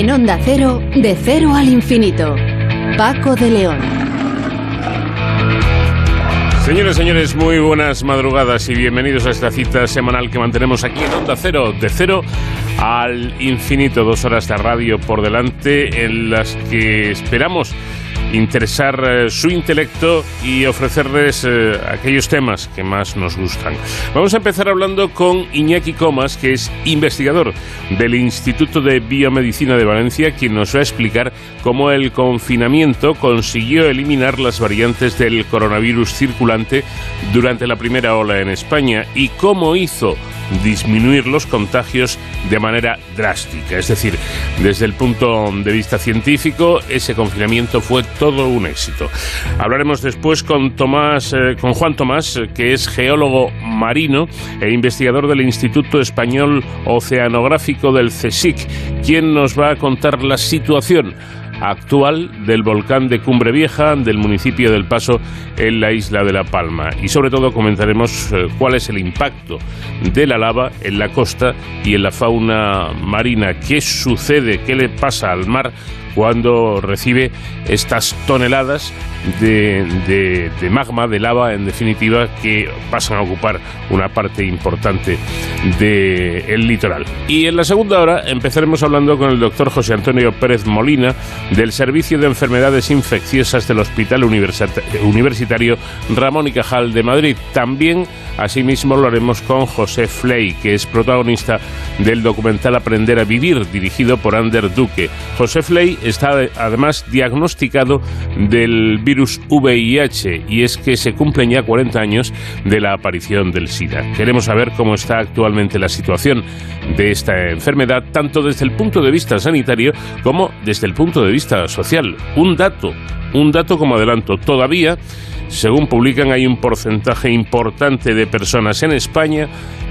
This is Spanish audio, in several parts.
En Onda Cero, de cero al infinito. Paco de León. Señores, señores, muy buenas madrugadas y bienvenidos a esta cita semanal que mantenemos aquí en Onda Cero, de cero al infinito. Dos horas de radio por delante en las que esperamos interesar eh, su intelecto y ofrecerles eh, aquellos temas que más nos gustan. Vamos a empezar hablando con Iñaki Comas, que es investigador del Instituto de Biomedicina de Valencia, quien nos va a explicar cómo el confinamiento consiguió eliminar las variantes del coronavirus circulante durante la primera ola en España y cómo hizo disminuir los contagios de manera drástica. Es decir, desde el punto de vista científico, ese confinamiento fue todo un éxito. Hablaremos después con Tomás, eh, con Juan Tomás, que es geólogo marino e investigador del Instituto Español Oceanográfico del CSIC, quien nos va a contar la situación actual del volcán de Cumbre Vieja del municipio del Paso en la isla de La Palma. Y sobre todo comentaremos eh, cuál es el impacto de la lava en la costa y en la fauna marina. ¿Qué sucede? ¿Qué le pasa al mar cuando recibe estas toneladas de, magma, de lava, en definitiva, que pasan a ocupar una parte importante del litoral. Y en la segunda hora empezaremos hablando con el doctor José Antonio Pérez Molina del Servicio de Enfermedades Infecciosas del Hospital Universitario Ramón y Cajal de Madrid. También Asimismo lo haremos con José Fley, que es protagonista del documental Aprender a Vivir, dirigido por Ander Duque. José Fley está además diagnosticado del virus VIH y es que se cumplen ya 40 años de la aparición del SIDA. Queremos saber cómo está actualmente la situación de esta enfermedad, tanto desde el punto de vista sanitario como desde el punto de vista social. Un dato, un dato como adelanto, todavía según publican, hay un porcentaje importante de personas en España,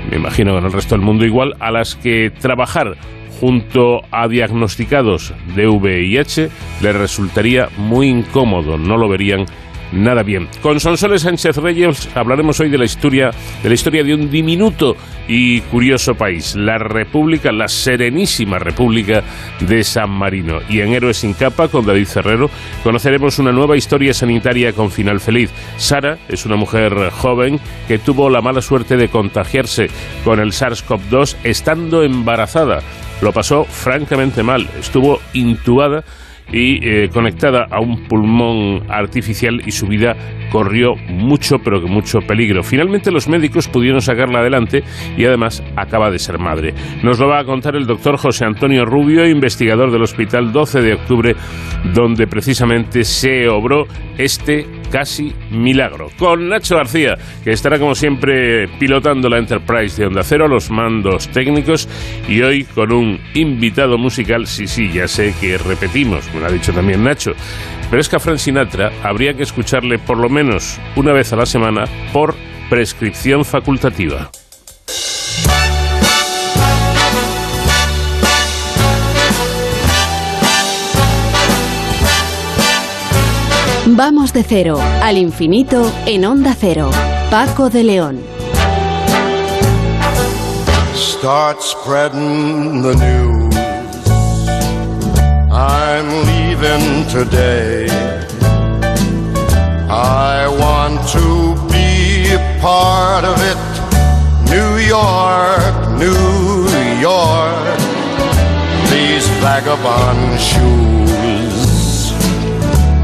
me imagino que en el resto del mundo igual, a las que trabajar junto a diagnosticados de VIH les resultaría muy incómodo, no lo verían nada bien. Con Sonsoles Sánchez Reyes hablaremos hoy de la historia de la historia de un diminuto y curioso país, la República, la serenísima República de San Marino. Y en Héroes sin capa con David Ferrero conoceremos una nueva historia sanitaria con final feliz. Sara es una mujer joven que tuvo la mala suerte de contagiarse con el SARS-CoV-2 estando embarazada. Lo pasó francamente mal, estuvo intubada y eh, conectada a un pulmón artificial y su vida corrió mucho, pero que mucho peligro. Finalmente los médicos pudieron sacarla adelante y además acaba de ser madre. Nos lo va a contar el doctor José Antonio Rubio, investigador del Hospital 12 de Octubre, donde precisamente se obró este casi milagro. Con Nacho García, que estará como siempre pilotando la Enterprise de Onda Cero, los mandos técnicos, y hoy con un invitado musical, sí, sí, ya sé que repetimos, me lo ha dicho también Nacho, pero es que a Frank Sinatra habría que escucharle por lo menos una vez a la semana por prescripción facultativa. Vamos de cero al infinito en Onda Cero. Paco de León. Start spreading the news. I'm leaving today. I want to be a part of it. New York, New York. These vagabond shoes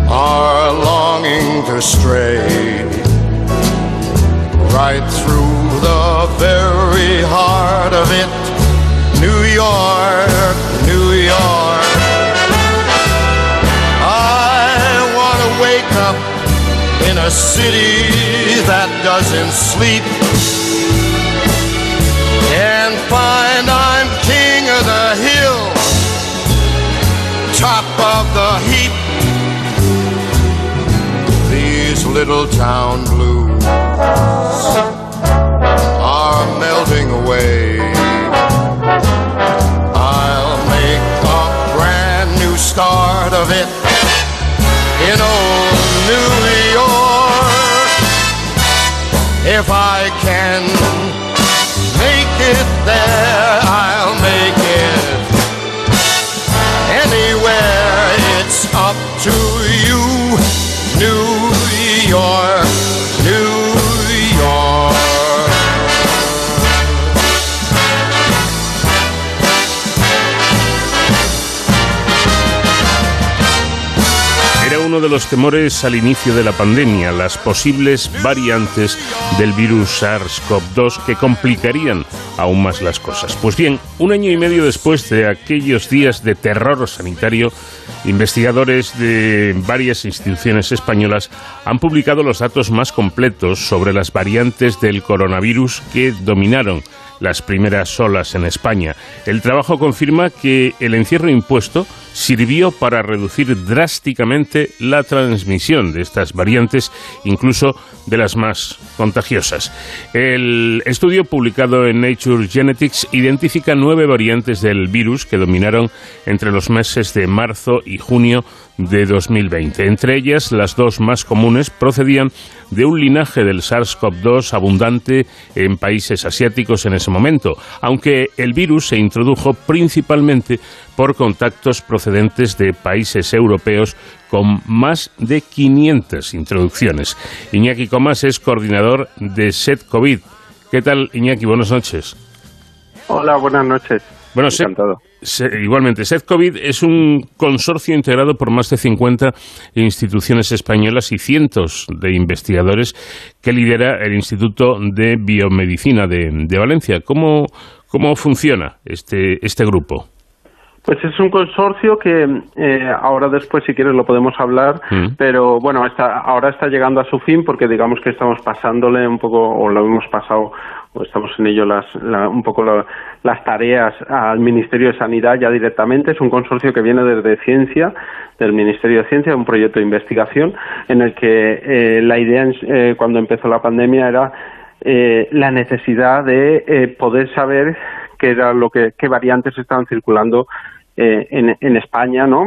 are longing to stray right through the very heart of it. New York, New York. I want to wake up in a city that doesn't sleep and find little town blues are melting away. I'll make a brand new start of it in old New York. If I can make it there, I'll make it your uno de los temores al inicio de la pandemia, las posibles variantes del virus SARS-CoV-2 que complicarían aún más las cosas. Pues bien, un año y medio después de aquellos días de terror sanitario, investigadores de varias instituciones españolas han publicado los datos más completos sobre las variantes del coronavirus que dominaron las primeras olas en España. El trabajo confirma que el encierro impuesto sirvió para reducir drásticamente la transmisión de estas variantes, incluso de las más contagiosas. El estudio publicado en Nature Genetics identifica nueve variantes del virus que dominaron entre los meses de marzo y junio de 2020. Entre ellas, las dos más comunes procedían de un linaje del SARS-CoV-2 abundante en países asiáticos en ese momento, aunque el virus se introdujo principalmente por contactos procedentes de países europeos con más de 500 introducciones. Iñaki Comas es coordinador de SET COVID. ¿Qué tal, Iñaki? Buenas noches. Hola, buenas noches. Bueno, Encantado. igualmente, SEDCOVID es un consorcio integrado por más de 50 instituciones españolas y cientos de investigadores que lidera el Instituto de Biomedicina de, Valencia. ¿Cómo, ¿Cómo funciona este, este grupo? Pues es un consorcio que eh, ahora después, si quieres, lo podemos hablar, mm. pero bueno, está, ahora está llegando a su fin porque digamos que estamos pasándole un poco, o lo hemos pasado, estamos en ello las, un poco las tareas al Ministerio de Sanidad ya directamente. Es un consorcio que viene desde Ciencia, del Ministerio de Ciencia, un proyecto de investigación en el que eh, la idea eh, cuando empezó la pandemia era la necesidad de poder saber qué era lo que qué variantes estaban circulando eh, en, España, ¿no?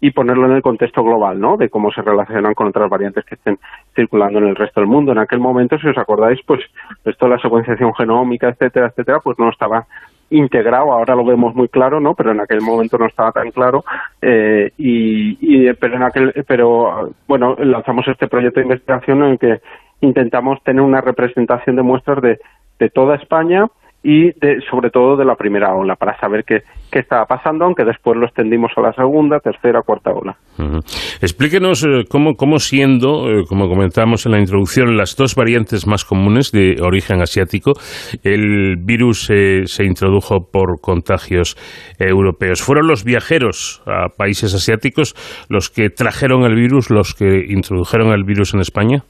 y ponerlo en el contexto global, ¿no? De cómo se relacionan con otras variantes que estén circulando en el resto del mundo. En aquel momento, si os acordáis, pues esto de la secuenciación genómica, etcétera, etcétera, pues no estaba integrado, ahora lo vemos muy claro, ¿no? Pero en aquel momento no estaba tan claro eh, y, pero en aquel, pero bueno, lanzamos este proyecto de investigación en el que intentamos tener una representación de muestras de toda España y de, sobre todo de la primera ola para saber qué, qué estaba pasando, aunque después lo extendimos a la segunda, tercera, cuarta ola. Explíquenos eh, cómo, cómo siendo, eh, como comentábamos en la introducción, las dos variantes más comunes de origen asiático, el virus se introdujo por contagios europeos. ¿Fueron los viajeros a países asiáticos los que trajeron el virus, los que introdujeron el virus en España?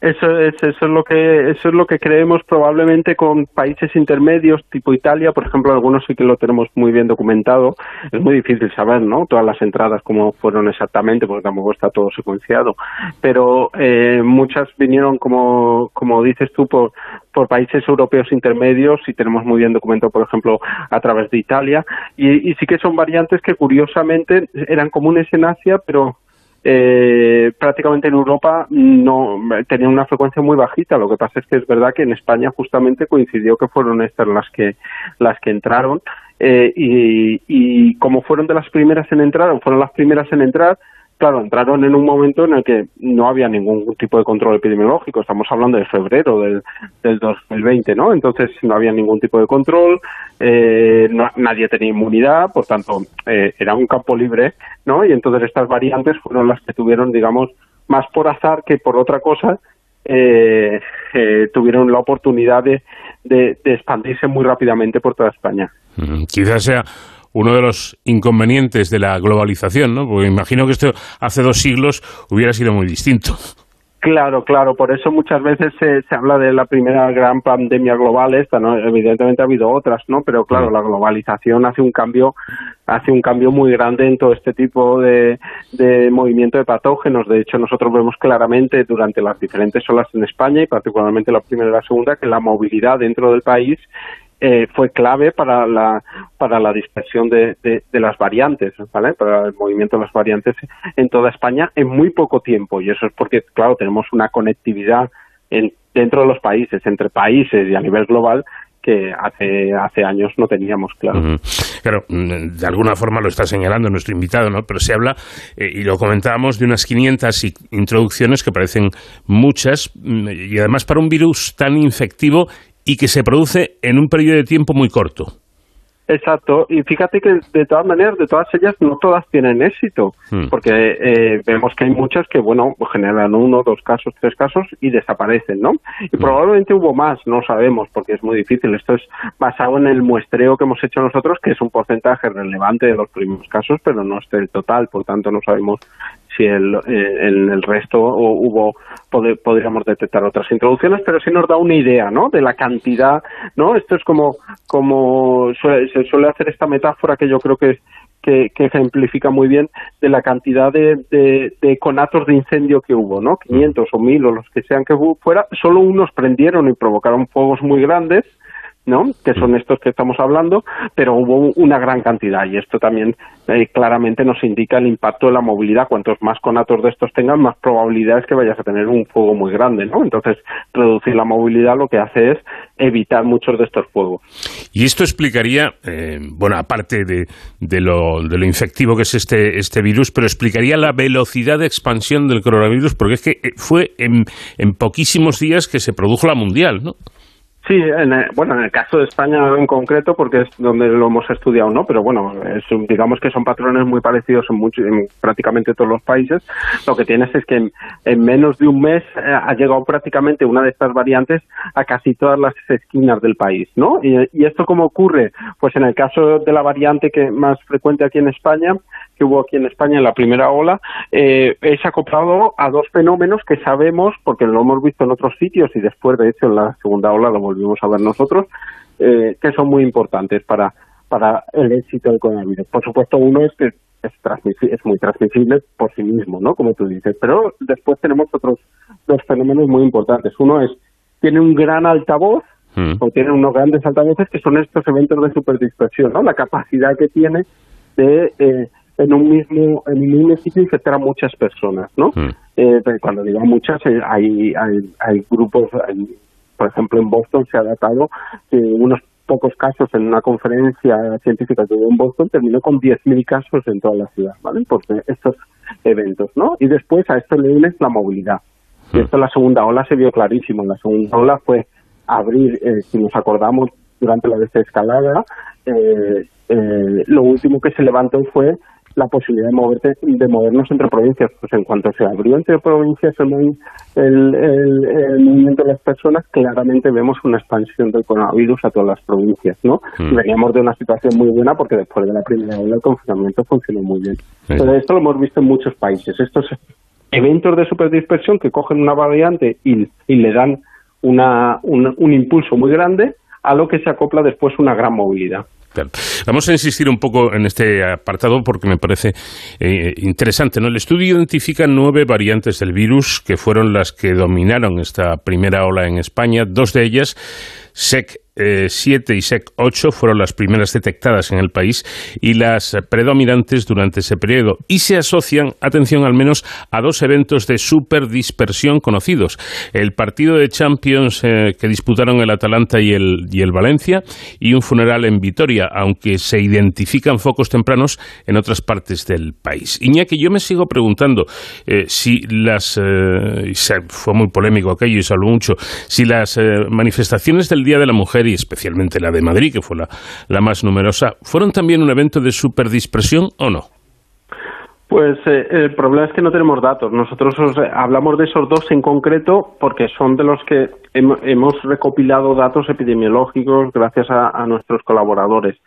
Eso es, eso es lo que eso es lo que creemos probablemente con países intermedios tipo Italia, por ejemplo, algunos sí que lo tenemos muy bien documentado. Es muy difícil saber, ¿no? Todas las entradas cómo fueron exactamente, porque tampoco está todo secuenciado. Pero eh, muchas vinieron, como como dices tú, por por países europeos intermedios y tenemos muy bien documentado, por ejemplo, a través de Italia. Y, y sí que son variantes que curiosamente eran comunes en Asia, pero eh, prácticamente en Europa no tenía una frecuencia muy bajita. Lo que pasa es que es verdad que en España justamente coincidió que fueron estas las que las que entraron eh, y, y como fueron de las primeras en entrar, o fueron las primeras en entrar, claro, entraron en un momento en el que no había ningún tipo de control epidemiológico. Estamos hablando de febrero del, del 2020, ¿no? Entonces no había ningún tipo de control, eh, nadie tenía inmunidad, por tanto eh, era un campo libre, ¿no? Y entonces estas variantes fueron las que tuvieron, digamos, más por azar que por otra cosa, eh, tuvieron la oportunidad de, de, de expandirse muy rápidamente por toda España. Mm, quizás sea uno de los inconvenientes de la globalización, ¿no? Porque imagino que esto hace dos siglos hubiera sido muy distinto. Claro, claro, por eso muchas veces se, se, habla de la primera gran pandemia global esta, ¿no? Evidentemente ha habido otras, ¿no? Pero claro, la globalización hace un cambio, hace un cambio muy grande en todo este tipo de, de movimiento de patógenos. De hecho, nosotros vemos claramente durante las diferentes olas en España y particularmente la primera y la segunda que la movilidad dentro del país eh, fue clave para la, para la dispersión de, de, las variantes, ¿vale? Para el movimiento de las variantes en toda España en muy poco tiempo. Y eso es porque, claro, tenemos una conectividad en, dentro de los países, entre países y a nivel global, que hace, hace años no teníamos, claro. Claro, de alguna forma lo está señalando nuestro invitado, ¿no? Pero se habla, eh, y lo comentábamos, de unas 500 introducciones que parecen muchas, mm, y además para un virus tan infectivo y que se produce en un periodo de tiempo muy corto. Exacto, y fíjate que de todas maneras, de todas ellas, no todas tienen éxito, Hmm. porque eh, vemos que hay muchas que, bueno, generan uno, dos casos, tres casos y desaparecen, ¿no? Y Hmm. probablemente hubo más, no sabemos, porque es muy difícil. Esto es basado en el muestreo que hemos hecho nosotros, que es un porcentaje relevante de los primeros casos, pero no es del total, por tanto no sabemos si el, eh, en el resto o hubo podríamos detectar otras introducciones, pero sí nos da una idea, ¿no? De la cantidad, ¿no? Esto es como como suele- se suele hacer esta metáfora que yo creo que que, que ejemplifica muy bien de la cantidad de, de, de conatos de incendio que hubo, ¿no? 500 o 1000 o los que sean que hu- fuera, solo unos prendieron y provocaron fuegos muy grandes, ¿no? Que son estos que estamos hablando, pero hubo una gran cantidad y esto también eh, claramente nos indica el impacto de la movilidad. Cuantos más conatos de estos tengan, más probabilidades que vayas a tener un fuego muy grande, ¿no? Entonces, reducir la movilidad lo que hace es evitar muchos de estos fuegos. Y esto explicaría, eh, bueno, aparte de, de, lo, de lo infectivo que es este, este virus, pero explicaría la velocidad de expansión del coronavirus, porque es que eh, fue en, en poquísimos días que se produjo la mundial, ¿no? Sí, en el- bueno, en el caso de España en concreto, porque es donde lo hemos estudiado, ¿no? Pero bueno, digamos que son patrones muy parecidos en, mucho- en prácticamente todos los países. Lo que tienes es que en, en menos de un mes eh, ha llegado prácticamente una de estas variantes a casi todas las esquinas del país, ¿no? Y, y esto cómo ocurre? Pues en el caso de la variante que más frecuente aquí en España, que hubo aquí en España en la primera ola, eh, es acoplado a dos fenómenos que sabemos, porque lo hemos visto en otros sitios y después, de hecho, en la segunda ola lo volvimos a ver nosotros, eh, que son muy importantes para, para el éxito del coronavirus. Por supuesto, uno es que es, es muy transmisible por sí mismo, ¿no? Como tú dices, pero después tenemos otros dos fenómenos muy importantes. Uno es, tiene un gran altavoz, Mm. o tiene unos grandes altavoces que son estos eventos de superdispersión, ¿no? La capacidad que tiene de eh, en un mismo en un mismo sitio infectar a muchas personas, ¿no? Mm. Eh, cuando digo muchas, eh, hay, hay hay grupos, hay- por ejemplo en Boston se ha datado que unos pocos casos en una conferencia científica que hubo en Boston terminó con 10.000 casos en toda la ciudad, ¿vale? Por estos eventos, ¿no? Y después a esto le unes la movilidad. Y esto en la segunda ola se vio clarísimo. En la segunda ola fue abrir, eh, si nos acordamos, durante la desescalada, eh, eh, lo último que se levantó fue la posibilidad de moverte, de movernos entre provincias. Pues en cuanto se abrió entre provincias el, el, el- el movimiento de las personas, claramente vemos una expansión del coronavirus a todas las provincias, ¿no? Mm. Veníamos de una situación muy buena porque después de la primera ola el confinamiento funcionó muy bien. Sí. Pero esto lo hemos visto en muchos países. Estos eventos de superdispersión que cogen una variante y, y le dan una, un, un impulso muy grande a lo que se acopla después una gran movilidad. Vamos a insistir un poco en este apartado porque me parece eh, interesante. ¿no? El estudio identifica nueve variantes del virus que fueron las que dominaron esta primera ola en España. Dos de ellas, SEC. 7 y SEC 8 fueron las primeras detectadas en el país y las predominantes durante ese periodo y se asocian, atención al menos, a dos eventos de superdispersión conocidos. El partido de Champions eh, que disputaron el Atalanta y el, y el Valencia y un funeral en Vitoria, aunque se identifican focos tempranos en otras partes del país. Iñaki, yo me sigo preguntando eh, si las... eh, fue muy polémico aquello y se mucho, si las eh, manifestaciones del Día de la Mujer y especialmente la de Madrid, que fue la, la más numerosa, ¿fueron también un evento de superdispersión o no? Pues eh, el problema es que no tenemos datos. Nosotros os, eh, hablamos de esos dos en concreto porque son de los que hem- hemos recopilado datos epidemiológicos gracias a nuestros colaboradores.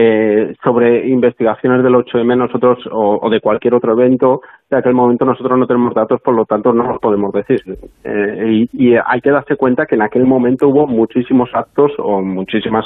Eh, sobre investigaciones del 8M nosotros o, o de cualquier otro evento de aquel momento nosotros no tenemos datos por lo tanto no los podemos decir Eh, y, y hay que darse cuenta que en aquel momento hubo muchísimos actos o muchísimas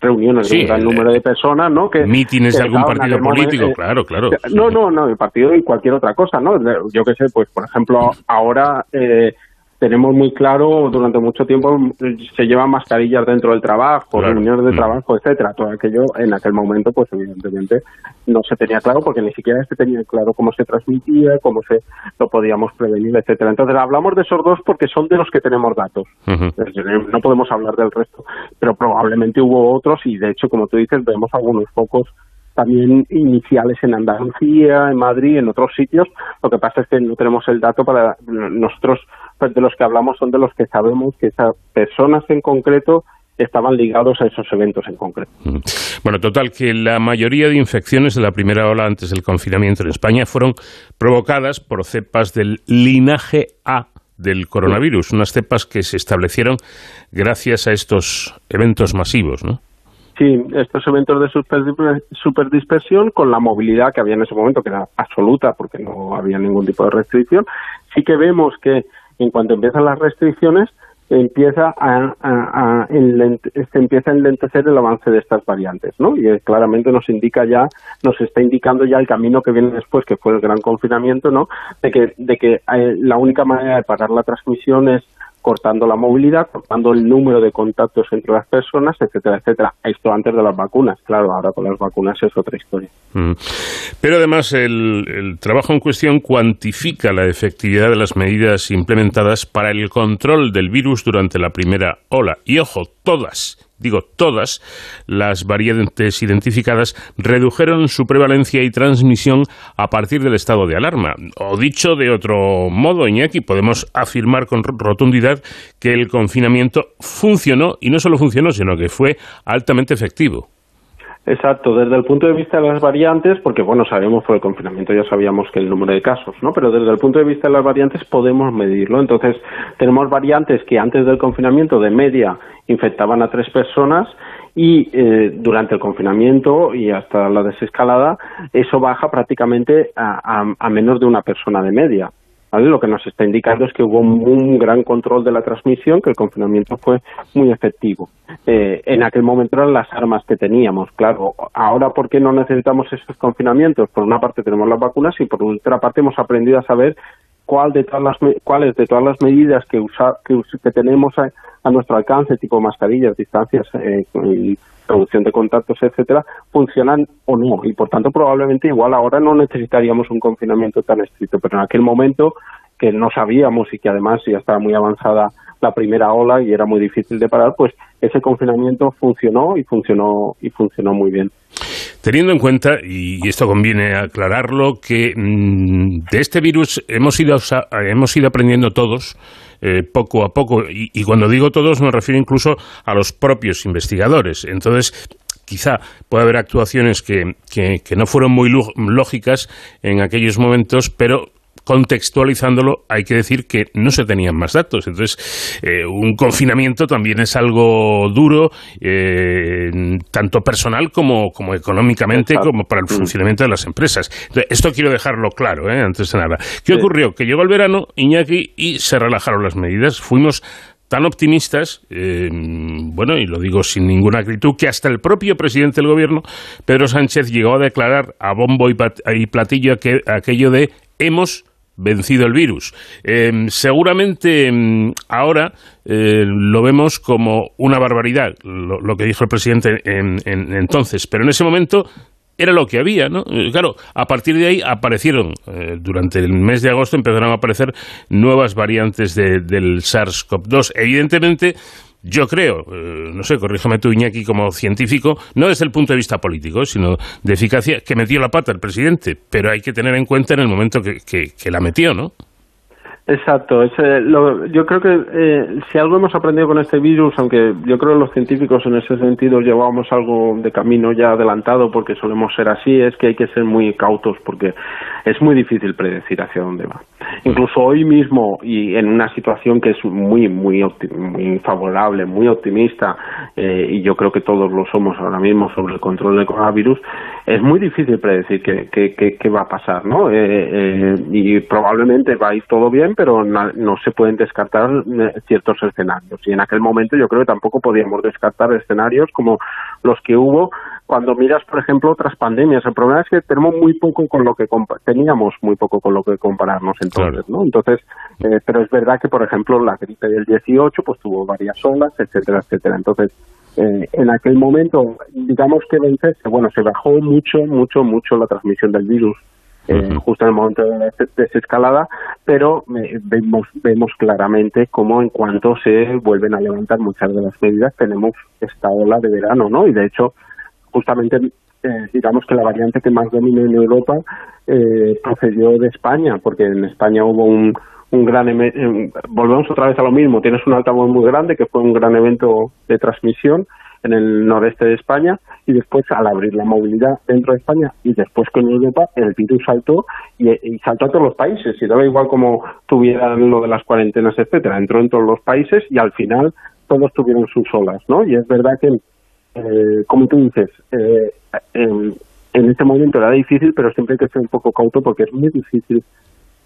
reuniones Sí, de un gran el- número de personas no que Mítines de algún partido momento, político, eh, claro, claro. no, no, no, el partido y cualquier otra cosa, ¿no? Yo qué sé, pues por ejemplo, ahora eh, tenemos muy claro, durante mucho tiempo eh, se llevan mascarillas dentro del trabajo, Claro. reuniones de Mm. trabajo, etcétera. Todo aquello en aquel momento, pues evidentemente no se tenía claro porque ni siquiera se tenía claro cómo se transmitía, cómo se lo podíamos prevenir, etcétera. Entonces hablamos de esos dos porque son de los que tenemos datos. Ujú. Es decir, No podemos hablar del resto, pero probablemente hubo otros y de hecho, como tú dices, vemos algunos focos también iniciales en Andalucía, en Madrid, en otros sitios. Lo que pasa es que no tenemos el dato para nosotros, pues, de los que hablamos son de los que sabemos que esas personas en concreto estaban ligados a esos eventos en concreto. Mm. Bueno, total, que la mayoría de infecciones de la primera ola antes del confinamiento en España fueron provocadas por cepas del linaje A del coronavirus, unas cepas que se establecieron gracias a estos eventos masivos, ¿no? Sí, estos eventos de superdispersión con la movilidad que había en ese momento, que era absoluta porque no había ningún tipo de restricción, sí que vemos que en cuanto empiezan las restricciones, empieza a, se empieza a enlentecer el avance de estas variantes, ¿no? Y claramente nos indica ya, nos está indicando ya el camino que viene después, que fue el gran confinamiento, ¿no? De que, de que eh, la única manera de parar la transmisión es cortando la movilidad, cortando el número de contactos entre las personas, etcétera, etcétera. Esto antes de las vacunas, claro, ahora con las vacunas es otra historia. Mm. Pero además el, el trabajo en cuestión cuantifica la efectividad de las medidas implementadas para el control del virus durante la primera ola. Y ojo, todas digo todas, las variantes identificadas redujeron su prevalencia y transmisión a partir del estado de alarma. O dicho de otro modo, Iñaki, podemos afirmar con rotundidad que el confinamiento funcionó, y no solo funcionó, sino que fue altamente efectivo. Exacto, desde el punto de vista de las variantes, porque bueno, sabemos por el confinamiento ya sabíamos que el número de casos, ¿no? Pero desde el punto de vista de las variantes podemos medirlo. Entonces, tenemos variantes que antes del confinamiento de media infectaban a tres personas y eh, durante el confinamiento y hasta la desescalada eso baja prácticamente a menos de una persona de media. Lo que nos está indicando es que hubo un gran control de la transmisión, que el confinamiento fue muy efectivo. Eh, en aquel momento eran las armas que teníamos, claro. Ahora, ¿por qué no necesitamos esos confinamientos? Por una parte tenemos las vacunas y por otra parte hemos aprendido a saber cuál de todas las, cuáles de todas las medidas que, que, tenemos a, nuestro alcance, tipo mascarillas, distancias eh, y reducción de contactos, etcétera, funcionan o no. Y por tanto, probablemente igual ahora no necesitaríamos un confinamiento tan estricto, pero en aquel momento que no sabíamos y que además ya estaba muy avanzada la primera ola y era muy difícil de parar, pues ese confinamiento funcionó y funcionó y funcionó muy bien. Teniendo en cuenta, y esto conviene aclararlo, que mm, de este virus hemos ido, hemos ido aprendiendo todos, eh, poco a poco, y, cuando digo todos me refiero incluso a los propios investigadores. Entonces, quizá pueda haber actuaciones que, que, no fueron muy lógicas en aquellos momentos, pero contextualizándolo, hay que decir que no se tenían más datos. Entonces, eh, un confinamiento también es algo duro, eh, tanto personal como, como económicamente, como para el funcionamiento de las empresas. esto quiero dejarlo claro, ¿eh? antes de nada. ¿Qué ocurrió? Que llegó el verano, Iñaki, y se relajaron las medidas. Fuimos tan optimistas, bueno, y lo digo sin ninguna acritud, que hasta el propio presidente del gobierno, Pedro Sánchez, llegó a declarar a bombo y platillo aquello de hemos vencido el virus. Em, seguramente em, ahora eh, lo vemos como una barbaridad, lo, que dijo el presidente en, entonces, pero en ese momento era lo que había, ¿no? Eh, claro, a partir de ahí aparecieron, eh, durante el mes de agosto empezaron a aparecer nuevas variantes del SARS-CoV-2. Evidentemente, yo creo, eh, no sé, corrígeme tú, Iñaki, como científico, no desde el punto de vista político, sino de eficacia, que metió la pata el presidente, pero hay que tener en cuenta en el momento que, que la metió, ¿no? Exacto, yo creo que eh, si algo hemos aprendido con este virus, aunque yo creo que los científicos en ese sentido llevamos algo de camino ya adelantado porque solemos ser así, es que hay que ser muy cautos porque es muy difícil predecir hacia dónde va. Incluso hoy mismo y en una situación que es muy, muy, muy favorable, muy optimista, eh, y yo creo que todos lo somos ahora mismo sobre el control del coronavirus, es muy difícil predecir qué, va a pasar, ¿no? Eh, y probablemente va a ir todo bien, pero no, se pueden descartar eh, ciertos escenarios. Y en aquel momento yo creo que tampoco podíamos descartar escenarios como los que hubo cuando miras, por ejemplo, otras pandemias. El problema es que tenemos muy poco con lo que teníamos muy poco con lo que compararnos entonces, ¿no? Entonces, eh, pero es verdad que, por ejemplo, la gripe del 18 pues tuvo varias olas, etcétera, etcétera. Entonces, eh, en aquel momento, digamos que bueno, se bajó mucho, mucho, mucho la transmisión del virus eh, justo en el momento de la desescalada, pero eh, vemos, vemos claramente cómo en cuanto se vuelven a levantar muchas de las medidas tenemos esta ola de verano, ¿no? Y de hecho, justamente eh, digamos que la variante que más domina en Europa procedió de España, porque en España hubo un, un gran volvemos otra vez a lo mismo tienes un altavoz muy grande que fue un gran evento de transmisión en el noreste de España y después al abrir la movilidad dentro de España y después con Europa el virus saltó y, saltó a todos los países y daba igual como tuvieran lo de las cuarentenas etcétera. Entró en todos los países y al final todos tuvieron sus olas no y es verdad que eh, como tú dices eh, en, en este momento era difícil pero siempre hay que ser un poco cauto porque es muy difícil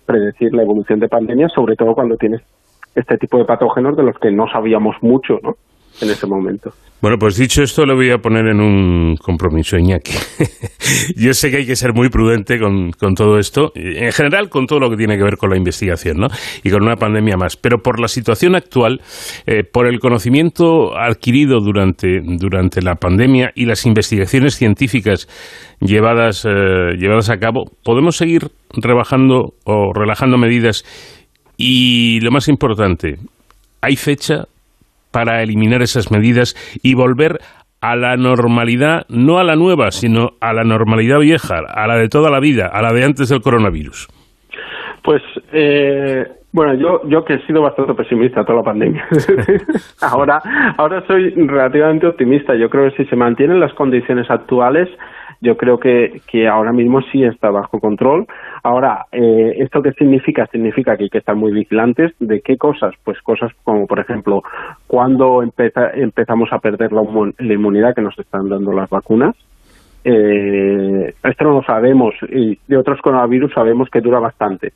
predecir la evolución de pandemia sobre todo cuando tienes este tipo de patógenos de los que no sabíamos mucho ¿no? En ese momento. Bueno, pues dicho esto, lo voy a poner en un compromiso, Iñaki. Yo sé que hay que ser muy prudente con, todo esto, en general con todo lo que tiene que ver con la investigación, ¿no? Y con una pandemia más. Pero por la situación actual, eh, por el conocimiento adquirido durante, durante la pandemia y las investigaciones científicas llevadas, eh, llevadas a cabo, podemos seguir rebajando o relajando medidas. Y lo más importante, ¿hay fecha para eliminar esas medidas y volver a la normalidad, no a la nueva, sino a la normalidad vieja, a la de toda la vida, a la de antes del coronavirus? Pues, eh, bueno, yo, yo que he sido bastante pesimista toda la pandemia. ahora, ahora soy relativamente optimista. Yo creo que si se mantienen las condiciones actuales, yo creo que, que ahora mismo sí está bajo control. Ahora, eh, ¿esto qué significa? Significa que hay que estar muy vigilantes de qué cosas. Pues cosas como, por ejemplo, cuando empezamos a perder la, inmunidad que nos están dando las vacunas. Eh, esto no lo sabemos y de otros coronavirus sabemos que dura bastante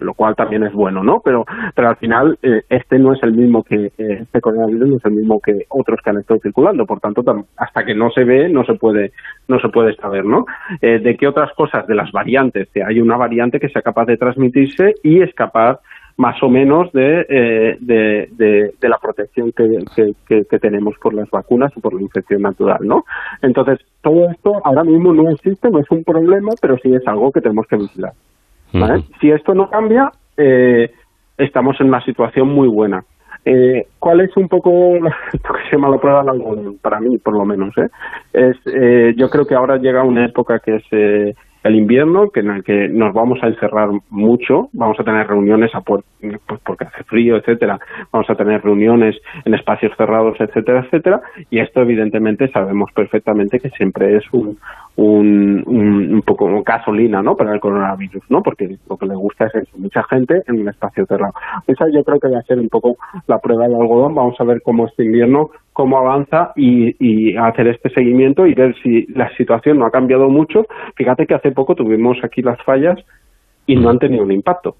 lo cual también es bueno, ¿no? Pero, pero al final eh, este no es el mismo que eh, este coronavirus no es el mismo que otros que han estado circulando, por tanto hasta que no se ve no se puede no se puede saber, ¿no? Eh, de qué otras cosas de las variantes, hay una variante que sea capaz de transmitirse y es capaz más o menos de, de, de, la protección que, que, que, tenemos por las vacunas o por la infección natural, ¿no? Entonces, todo esto ahora mismo no existe, no es un problema, pero sí es algo que tenemos que vigilar. Si esto no cambia, eh, estamos en una situación muy buena. Eh, ¿Cuál es un poco lo que se llama la prueba del algodón? Para mí, por lo menos. ¿eh? Es, eh, yo creo que ahora llega una época que es eh, el invierno, que en el que nos vamos a encerrar mucho, vamos a tener reuniones a pues porque hace frío, etcétera, vamos a tener reuniones en espacios cerrados, etcétera, etcétera, y esto evidentemente sabemos perfectamente que siempre es un, un, un, poco gasolina ¿no? para el coronavirus, ¿no? porque lo que le gusta es mucha gente en un espacio cerrado. Esa yo creo que va a ser un poco la prueba del algodón, vamos a ver cómo este invierno cómo avanza y, y, hacer este seguimiento y ver si la situación no ha cambiado mucho. Fíjate que hace poco tuvimos aquí las fallas y no han tenido un impacto.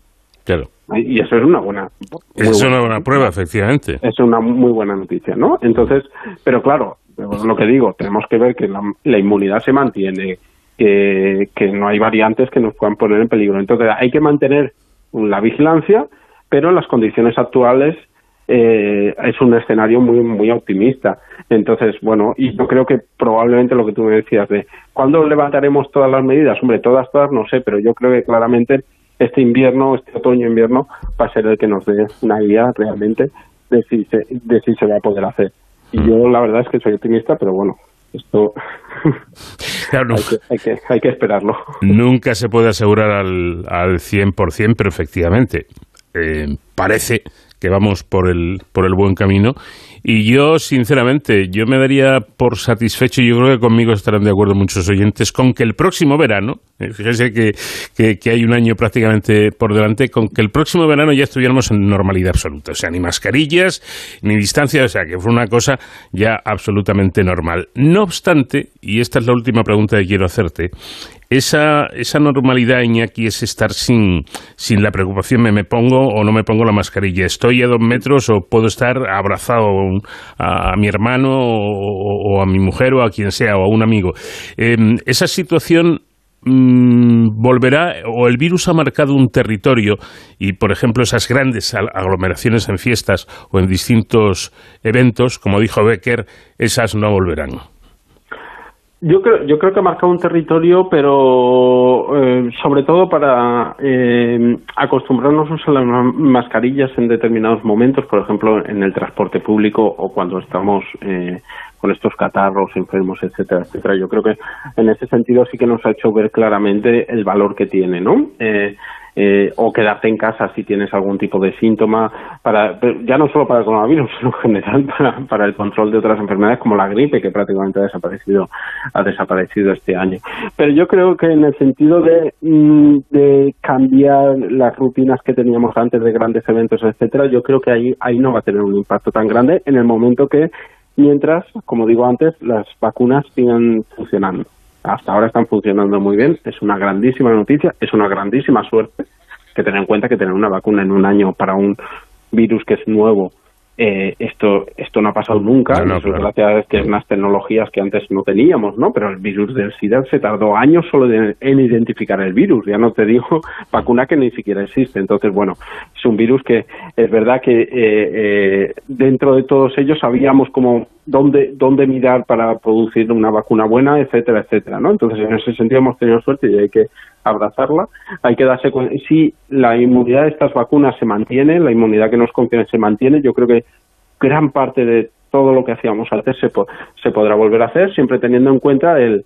Claro. Y eso es una buena. Es una buena prueba, efectivamente. Es una muy buena noticia, ¿no? Entonces, pero claro, lo que digo, tenemos que ver que la, la inmunidad se mantiene, que, que no hay variantes que nos puedan poner en peligro. Entonces, hay que mantener la vigilancia, pero en las condiciones actuales eh, es un escenario muy muy optimista. Entonces, bueno, y yo creo que probablemente lo que tú me decías de cuándo levantaremos todas las medidas, hombre, todas, todas, no sé, pero yo creo que claramente este invierno, este otoño-invierno, va a ser el que nos dé una guía realmente de si se, de si se va a poder hacer. Y yo la verdad es que soy optimista, pero bueno, esto hay, que, hay, que, esperarlo. Nunca se puede asegurar al, al 100%, pero efectivamente eh, parece que vamos por el, por el buen camino. Y yo, sinceramente, yo me daría por satisfecho, yo creo que conmigo estarán de acuerdo muchos oyentes, con que el próximo verano, eh, fíjense que, que, hay un año prácticamente por delante, con que el próximo verano ya estuviéramos en normalidad absoluta. O sea, ni mascarillas, ni distancia, o sea, que fue una cosa ya absolutamente normal. No obstante, y esta es la última pregunta que quiero hacerte, esa, esa normalidad, Iñaki, es estar sin, sin la preocupación, ¿me, pongo o no me pongo la mascarilla? ¿Estoy a dos metros o puedo estar abrazado a, mi hermano o, a mi mujer o a quien sea o a un amigo? Em, esa situación mm, volverá o el virus ha marcado un territorio y, por ejemplo, esas grandes aglomeraciones en fiestas o en distintos eventos, como dijo Becker, esas no volverán. Yo creo, yo creo que ha marcado un territorio, pero eh, sobre todo para eh, acostumbrarnos a las mascarillas en determinados momentos, por ejemplo, en el transporte público o cuando estamos eh, con estos catarros, enfermos, etcétera, etcétera. Yo creo que en ese sentido sí que nos ha hecho ver claramente el valor que tiene, ¿no? Eh, o quedarte en casa si tienes algún tipo de síntoma, para, ya no solo para el coronavirus, sino en general para, el control de otras enfermedades como la gripe, que prácticamente ha desaparecido, ha desaparecido este año. Pero yo creo que en el sentido de, mm, de cambiar las rutinas que teníamos antes de grandes eventos, etcétera, yo creo que ahí, ahí no va a tener un impacto tan grande en el momento que, mientras, como digo antes, las vacunas sigan funcionando hasta ahora están funcionando muy bien, es una grandísima noticia, es una grandísima suerte que tener en cuenta que tener una vacuna en un año para un virus que es nuevo eh, esto esto no ha pasado nunca, no, gracias a que unas tecnologías que antes no teníamos, ¿no? Pero el virus del SIDA se tardó años solo en identificar el virus, ya no te digo vacuna que ni siquiera existe. Entonces, bueno, es un virus que es verdad que eh, eh, dentro de todos ellos sabíamos como dónde, dónde mirar para producir una vacuna buena, etcétera, etcétera, ¿no? Entonces, en ese sentido hemos tenido suerte y hay que abrazarla. Hay que darse cuenta, si la inmunidad de estas vacunas se mantiene, la inmunidad que nos confiere se mantiene, yo creo que gran parte de todo lo que hacíamos antes se, se podrá volver a hacer, siempre teniendo en cuenta el,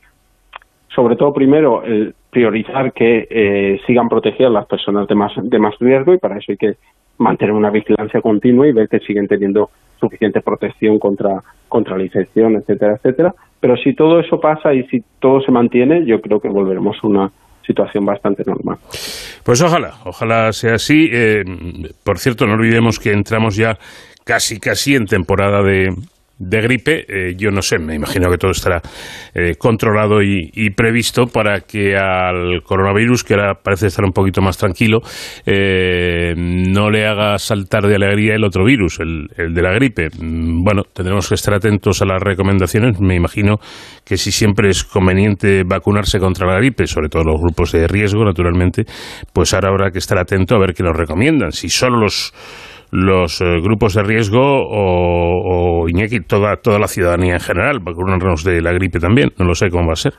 sobre todo primero, el priorizar que eh, sigan protegidas las personas de más, de más riesgo y para eso hay que mantener una vigilancia continua y ver que siguen teniendo suficiente protección contra, contra la infección, etcétera, etcétera. Pero si todo eso pasa y si todo se mantiene, yo creo que volveremos a una situación bastante normal. Pues ojalá, ojalá sea así. Eh, por cierto, no olvidemos que entramos ya casi casi en temporada de, de gripe, eh, yo no sé, me imagino que todo estará eh, controlado y, previsto para que al coronavirus, que ahora parece estar un poquito más tranquilo, eh, no le haga saltar de alegría el otro virus, el, el, de la gripe. Mm, bueno, tendremos que estar atentos a las recomendaciones. Me imagino que si siempre es conveniente vacunarse contra la gripe, sobre todo los grupos de riesgo, naturalmente, pues ahora habrá que estar atento a ver qué nos recomiendan. Si solo los los eh, grupos de riesgo o, Iñaki, toda, toda la ciudadanía en general, vacunarnos de la gripe también. No lo sé cómo va a ser.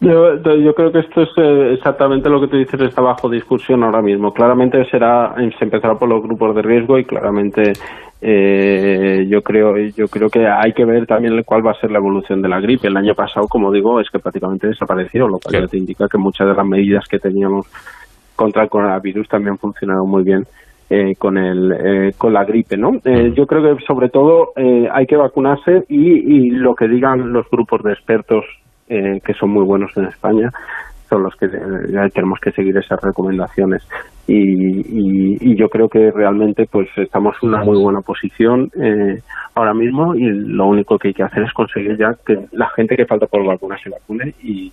Yo, creo que esto es eh, exactamente lo que tú dices, está bajo discusión ahora mismo. Claramente será, se empezará por los grupos de riesgo y claramente eh, yo creo yo creo que hay que ver también cuál va a ser la evolución de la gripe. El año pasado, como digo, es que prácticamente desapareció, lo cual ya te indica que muchas de las medidas que teníamos contra el coronavirus también funcionaron muy bien eh, con el eh, con la gripe no eh, yo creo que sobre todo hay que vacunarse y, lo que digan los grupos de expertos que son muy buenos en España son los que tenemos que seguir esas recomendaciones. Y, yo creo que realmente pues estamos en una muy buena posición ahora mismo y lo único que hay que hacer es conseguir ya que la gente que falta por vacunar se vacune y,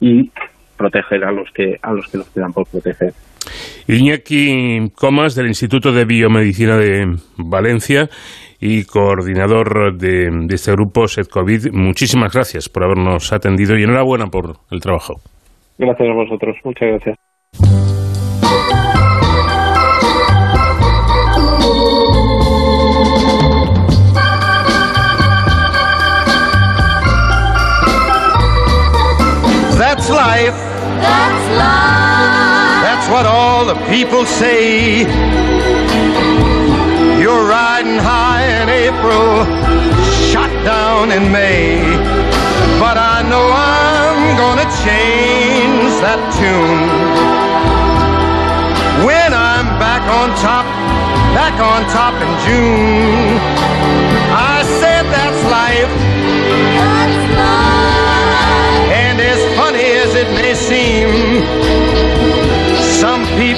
y proteger a los que a los que nos quedan por proteger Iñaki Comas, del Instituto de Biomedicina de Valencia y coordinador de, este grupo SEDCOVID, muchísimas gracias por habernos atendido y enhorabuena por el trabajo. Gracias a vosotros, muchas gracias. That's life. What all the people say. You're riding high in April, shot down in May. But I know I'm gonna change that tune. When I'm back on top, back on top in June.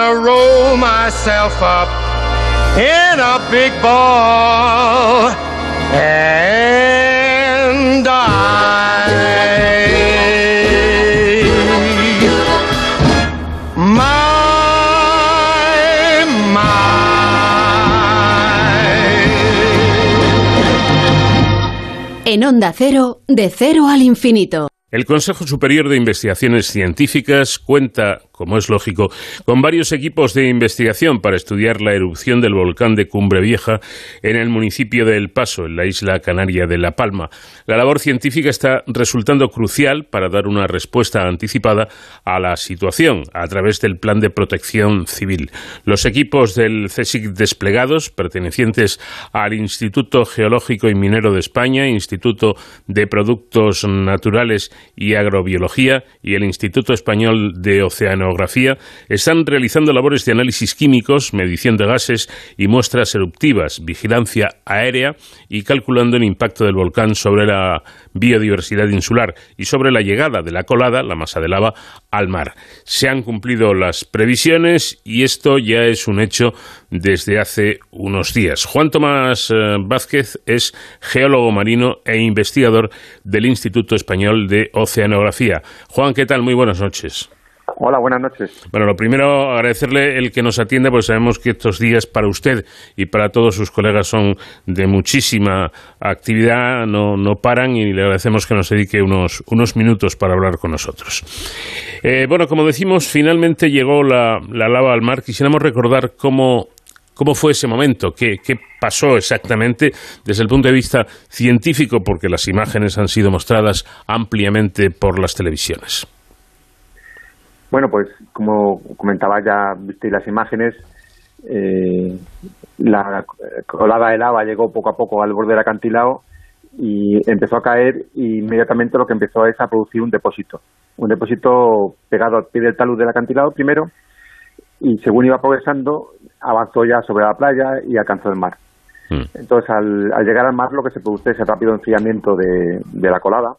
gonna roll myself up in a big ball and die. My, my. En Onda Cero, de cero al infinito. El Consejo Superior de Investigaciones Científicas cuenta, como es lógico, con varios equipos de investigación para estudiar la erupción del volcán de Cumbre Vieja en el municipio de El Paso, en la isla canaria de La Palma. La labor científica está resultando crucial para dar una respuesta anticipada a la situación a través del Plan de Protección Civil. Los equipos del CSIC desplegados, pertenecientes al Instituto Geológico y Minero de España, Instituto de Productos Naturales y Agrobiología y el Instituto Español de Oceanografía están realizando labores de análisis químicos, medición de gases y muestras eruptivas, vigilancia aérea y calculando el impacto del volcán sobre la biodiversidad insular y sobre la llegada de la colada, la masa de lava, al mar. Se han cumplido las previsiones y esto ya es un hecho desde hace unos días. Juan Tomás eh, Vázquez es geólogo marino e investigador del Instituto Español de Oceanografía. Juan, ¿qué tal? Muy buenas noches. Hola, buenas noches. Bueno, lo primero, agradecerle el que nos atienda, porque sabemos que estos días para usted y para todos sus colegas son de muchísima actividad, no, no paran y le agradecemos que nos dedique unos, unos minutos para hablar con nosotros. Eh, bueno, como decimos, finalmente llegó la, la lava al mar. Quisiéramos recordar cómo ¿Cómo fue ese momento? ¿Qué, ¿Qué, pasó exactamente desde el punto de vista científico? Porque las imágenes han sido mostradas ampliamente por las televisiones. Bueno, pues como comentaba ya, visteis las imágenes, eh, la colada de lava llegó poco a poco al borde del acantilado y empezó a caer y inmediatamente lo que empezó es a producir un depósito. Un depósito pegado al pie del talud del acantilado primero y según iba progresando avanzó ya sobre la playa y alcanzó el mar. Mm. Entonces al, al, llegar al mar lo que se produce es el rápido enfriamiento de, de la colada,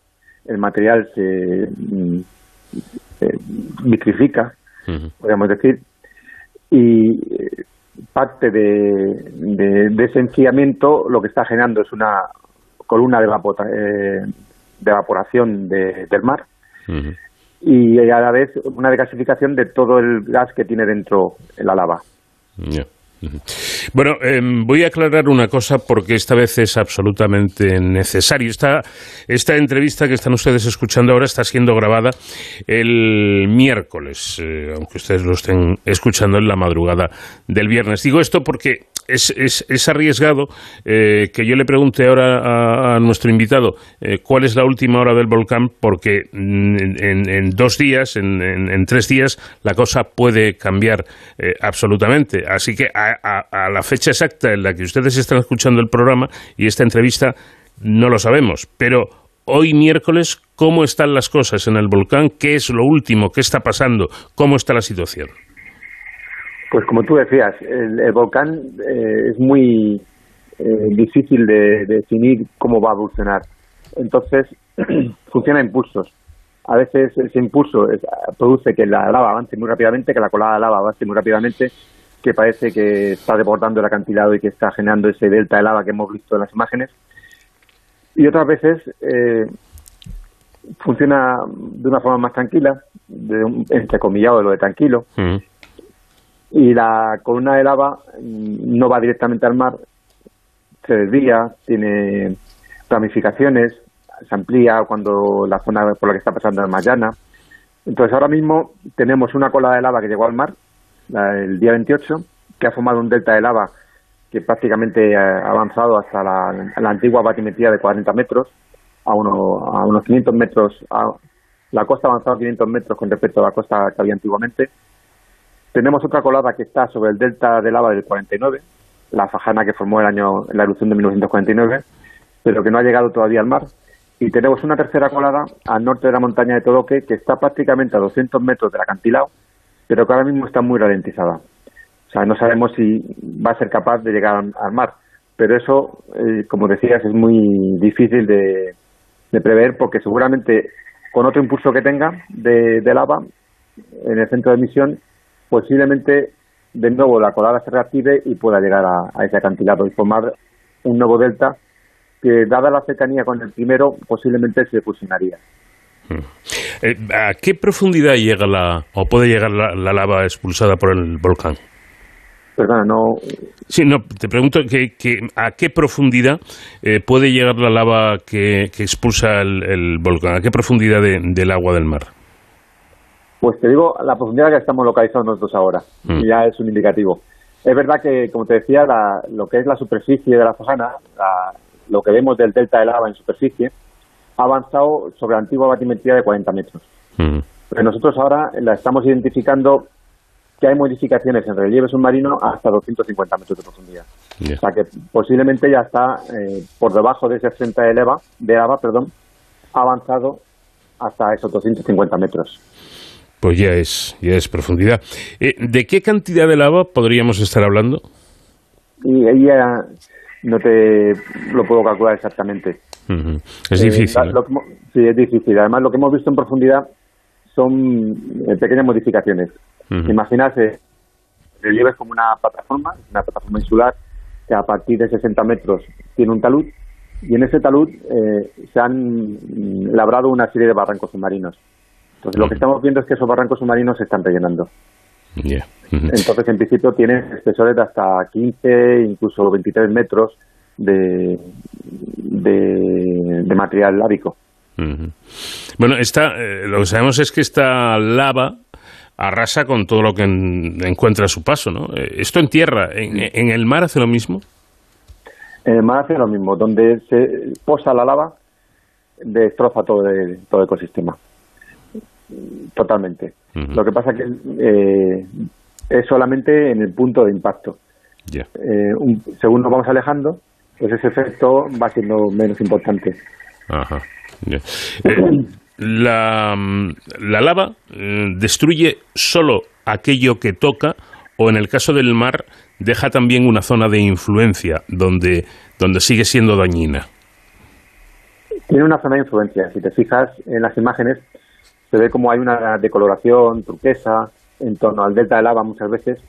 el material se eh, vitrifica, uh -huh. podríamos decir, y eh, parte de, de, de, ese enfriamiento lo que está generando es una columna de, evapor, eh, de evaporación de, del mar uh -huh. y a la vez una decasificación de todo el gas que tiene dentro la lava. Bueno, eh, voy a aclarar una cosa porque esta vez es absolutamente necesario. Esta, esta entrevista que están ustedes escuchando ahora está siendo grabada el miércoles, eh, aunque ustedes lo estén escuchando en la madrugada del viernes. Digo esto porque es, es, es arriesgado eh, que yo le pregunte ahora a, nuestro invitado eh, cuál es la última hora del volcán, porque en, en, en dos días, en, en, tres días, la cosa puede cambiar eh, absolutamente. Así que a, a, a, la fecha exacta en la que ustedes están escuchando el programa y esta entrevista no lo sabemos, pero hoy miércoles, ¿cómo están las cosas en el volcán? ¿Qué es lo último? ¿Qué está pasando? ¿Cómo está la situación? Pues como tú decías, el, volcán eh, es muy eh, difícil de, de, definir cómo va a evolucionar. Entonces, funciona a impulsos. A veces ese impulso es, produce que la lava avance muy rápidamente, que la colada de lava avance muy rápidamente, que parece que está desbordando el acantilado y que está generando ese delta de lava que hemos visto en las imágenes. Y otras veces eh, funciona de una forma más tranquila, de un, entrecomillado de lo de tranquilo, Mm. Y la columna de lava mm, no va directamente al mar, se desvía, tiene ramificaciones, se amplía cuando la zona por la que está pasando es más llana. Entonces ahora mismo tenemos una cola de lava que llegó al mar el día 28, que ha formado un delta de lava que prácticamente ha avanzado hasta la, la antigua batimetría de 40 metros, a, uno- a unos 500 metros. a- la costa ha avanzado 500 metros con respecto a la costa que había antiguamente. Tenemos otra colada que está sobre el delta de lava del 49, la fajana que formó el año, la erupción de 1949, pero que no ha llegado todavía al mar. Y tenemos una tercera colada al norte de la montaña de Todoque, que está prácticamente a 200 metros del acantilado, pero que ahora mismo está muy ralentizada. O sea, no sabemos si va a ser capaz de llegar al, al mar. Pero eso, eh, como decías, es muy difícil de, de prever porque seguramente con otro impulso que tenga de, de lava en el centro de emisión, posiblemente de nuevo la colada se reactive y pueda llegar a, a ese acantilado y formar un nuevo delta que, dada la cercanía con el primero, posiblemente se fusionaría. Eh, ¿A qué profundidad llega la, o puede llegar la, la lava expulsada por el volcán? Perdona, no. Sí, no, te pregunto que, que a qué profundidad eh, puede llegar la lava que, que expulsa el, el volcán, a qué profundidad de- del agua del mar. Pues te digo la profundidad que estamos localizados nosotros ahora, Mm. y ya es un indicativo. Es verdad que, como te decía, la- lo que es la superficie de la Fajana, la- lo que vemos del delta de lava en superficie, ha avanzado sobre la antigua batimetría de 40 metros. Mm. Pero nosotros ahora la estamos identificando que hay modificaciones en relieve submarino hasta 250 metros de profundidad. O sea que posiblemente ya está eh, por debajo de ese 60 de lava, de lava, perdón, ha avanzado hasta esos 250 metros. Pues ya es, ya es profundidad. Eh, ¿De qué cantidad de lava podríamos estar hablando? Y ahí ya no te lo puedo calcular exactamente. Es Eh, difícil. sí, es difícil. Además, lo que hemos visto en profundidad son eh, pequeñas modificaciones. Ujú. Imaginarse, el relieve es como una plataforma, una plataforma insular que a partir de 60 metros tiene un talud y en ese talud eh, se han mm, labrado una serie de barrancos submarinos. Entonces, lo que estamos viendo es que esos barrancos submarinos se están rellenando. Ujú. Entonces, en principio, tienen espesores de hasta 15, incluso 23 metros de, de, de material lábico. Bueno, esta, eh, lo que sabemos es que esta lava arrasa con todo lo que en- encuentra a su paso, ¿no? Eh, Esto en tierra, en, en el mar hace lo mismo. En el mar hace lo mismo, donde se posa la lava, destroza todo el, todo el ecosistema. Totalmente. Lo que pasa que eh, es solamente en el punto de impacto. Eh, un- según nos vamos alejando, pues ese efecto va siendo menos importante. Ajá. Eh, la, la lava eh, destruye solo aquello que toca o en el caso del mar deja también una zona de influencia donde, donde sigue siendo dañina. Tiene una zona de influencia. Si te fijas en las imágenes, se ve como hay una decoloración turquesa en torno al delta de lava muchas veces.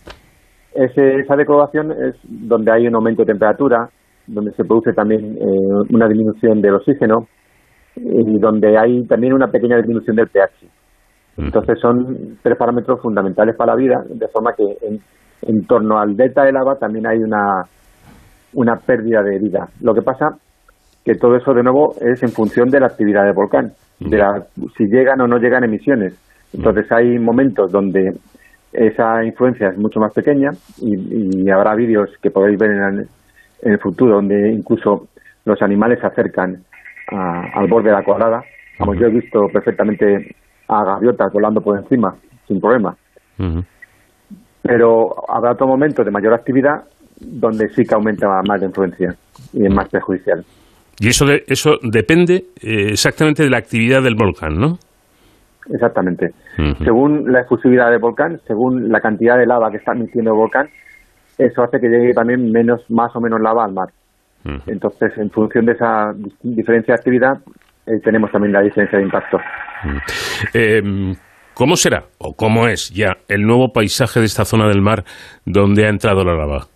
Ese- esa decoloración es donde hay un aumento de temperatura, donde se produce también eh, una disminución del oxígeno y donde hay también una pequeña disminución del pH. Entonces son tres parámetros fundamentales para la vida, de forma que en, en torno al delta de lava también hay una, una pérdida de vida. Lo que pasa que todo eso de nuevo es en función de la actividad del volcán, de la- si llegan o no llegan emisiones. Entonces hay momentos donde esa influencia es mucho más pequeña y, y habrá vídeos que podéis ver en el, en el futuro donde incluso los animales se acercan a- al borde de la colada. Vamos, yo he visto perfectamente a gaviotas volando por encima sin problema, pero habrá otro momento de mayor actividad donde sí que aumenta más la influencia y es más perjudicial. Y eso, de, eso depende eh, exactamente de la actividad del volcán, ¿no? Exactamente. Según la efusividad del volcán, según la cantidad de lava que está emitiendo el volcán, eso hace que llegue también menos, más o menos lava al mar. Entonces, en función de esa diferencia de actividad, eh, tenemos también la diferencia de impacto. Eh, ¿Cómo será o cómo es ya el nuevo paisaje de esta zona del mar donde ha entrado la lava?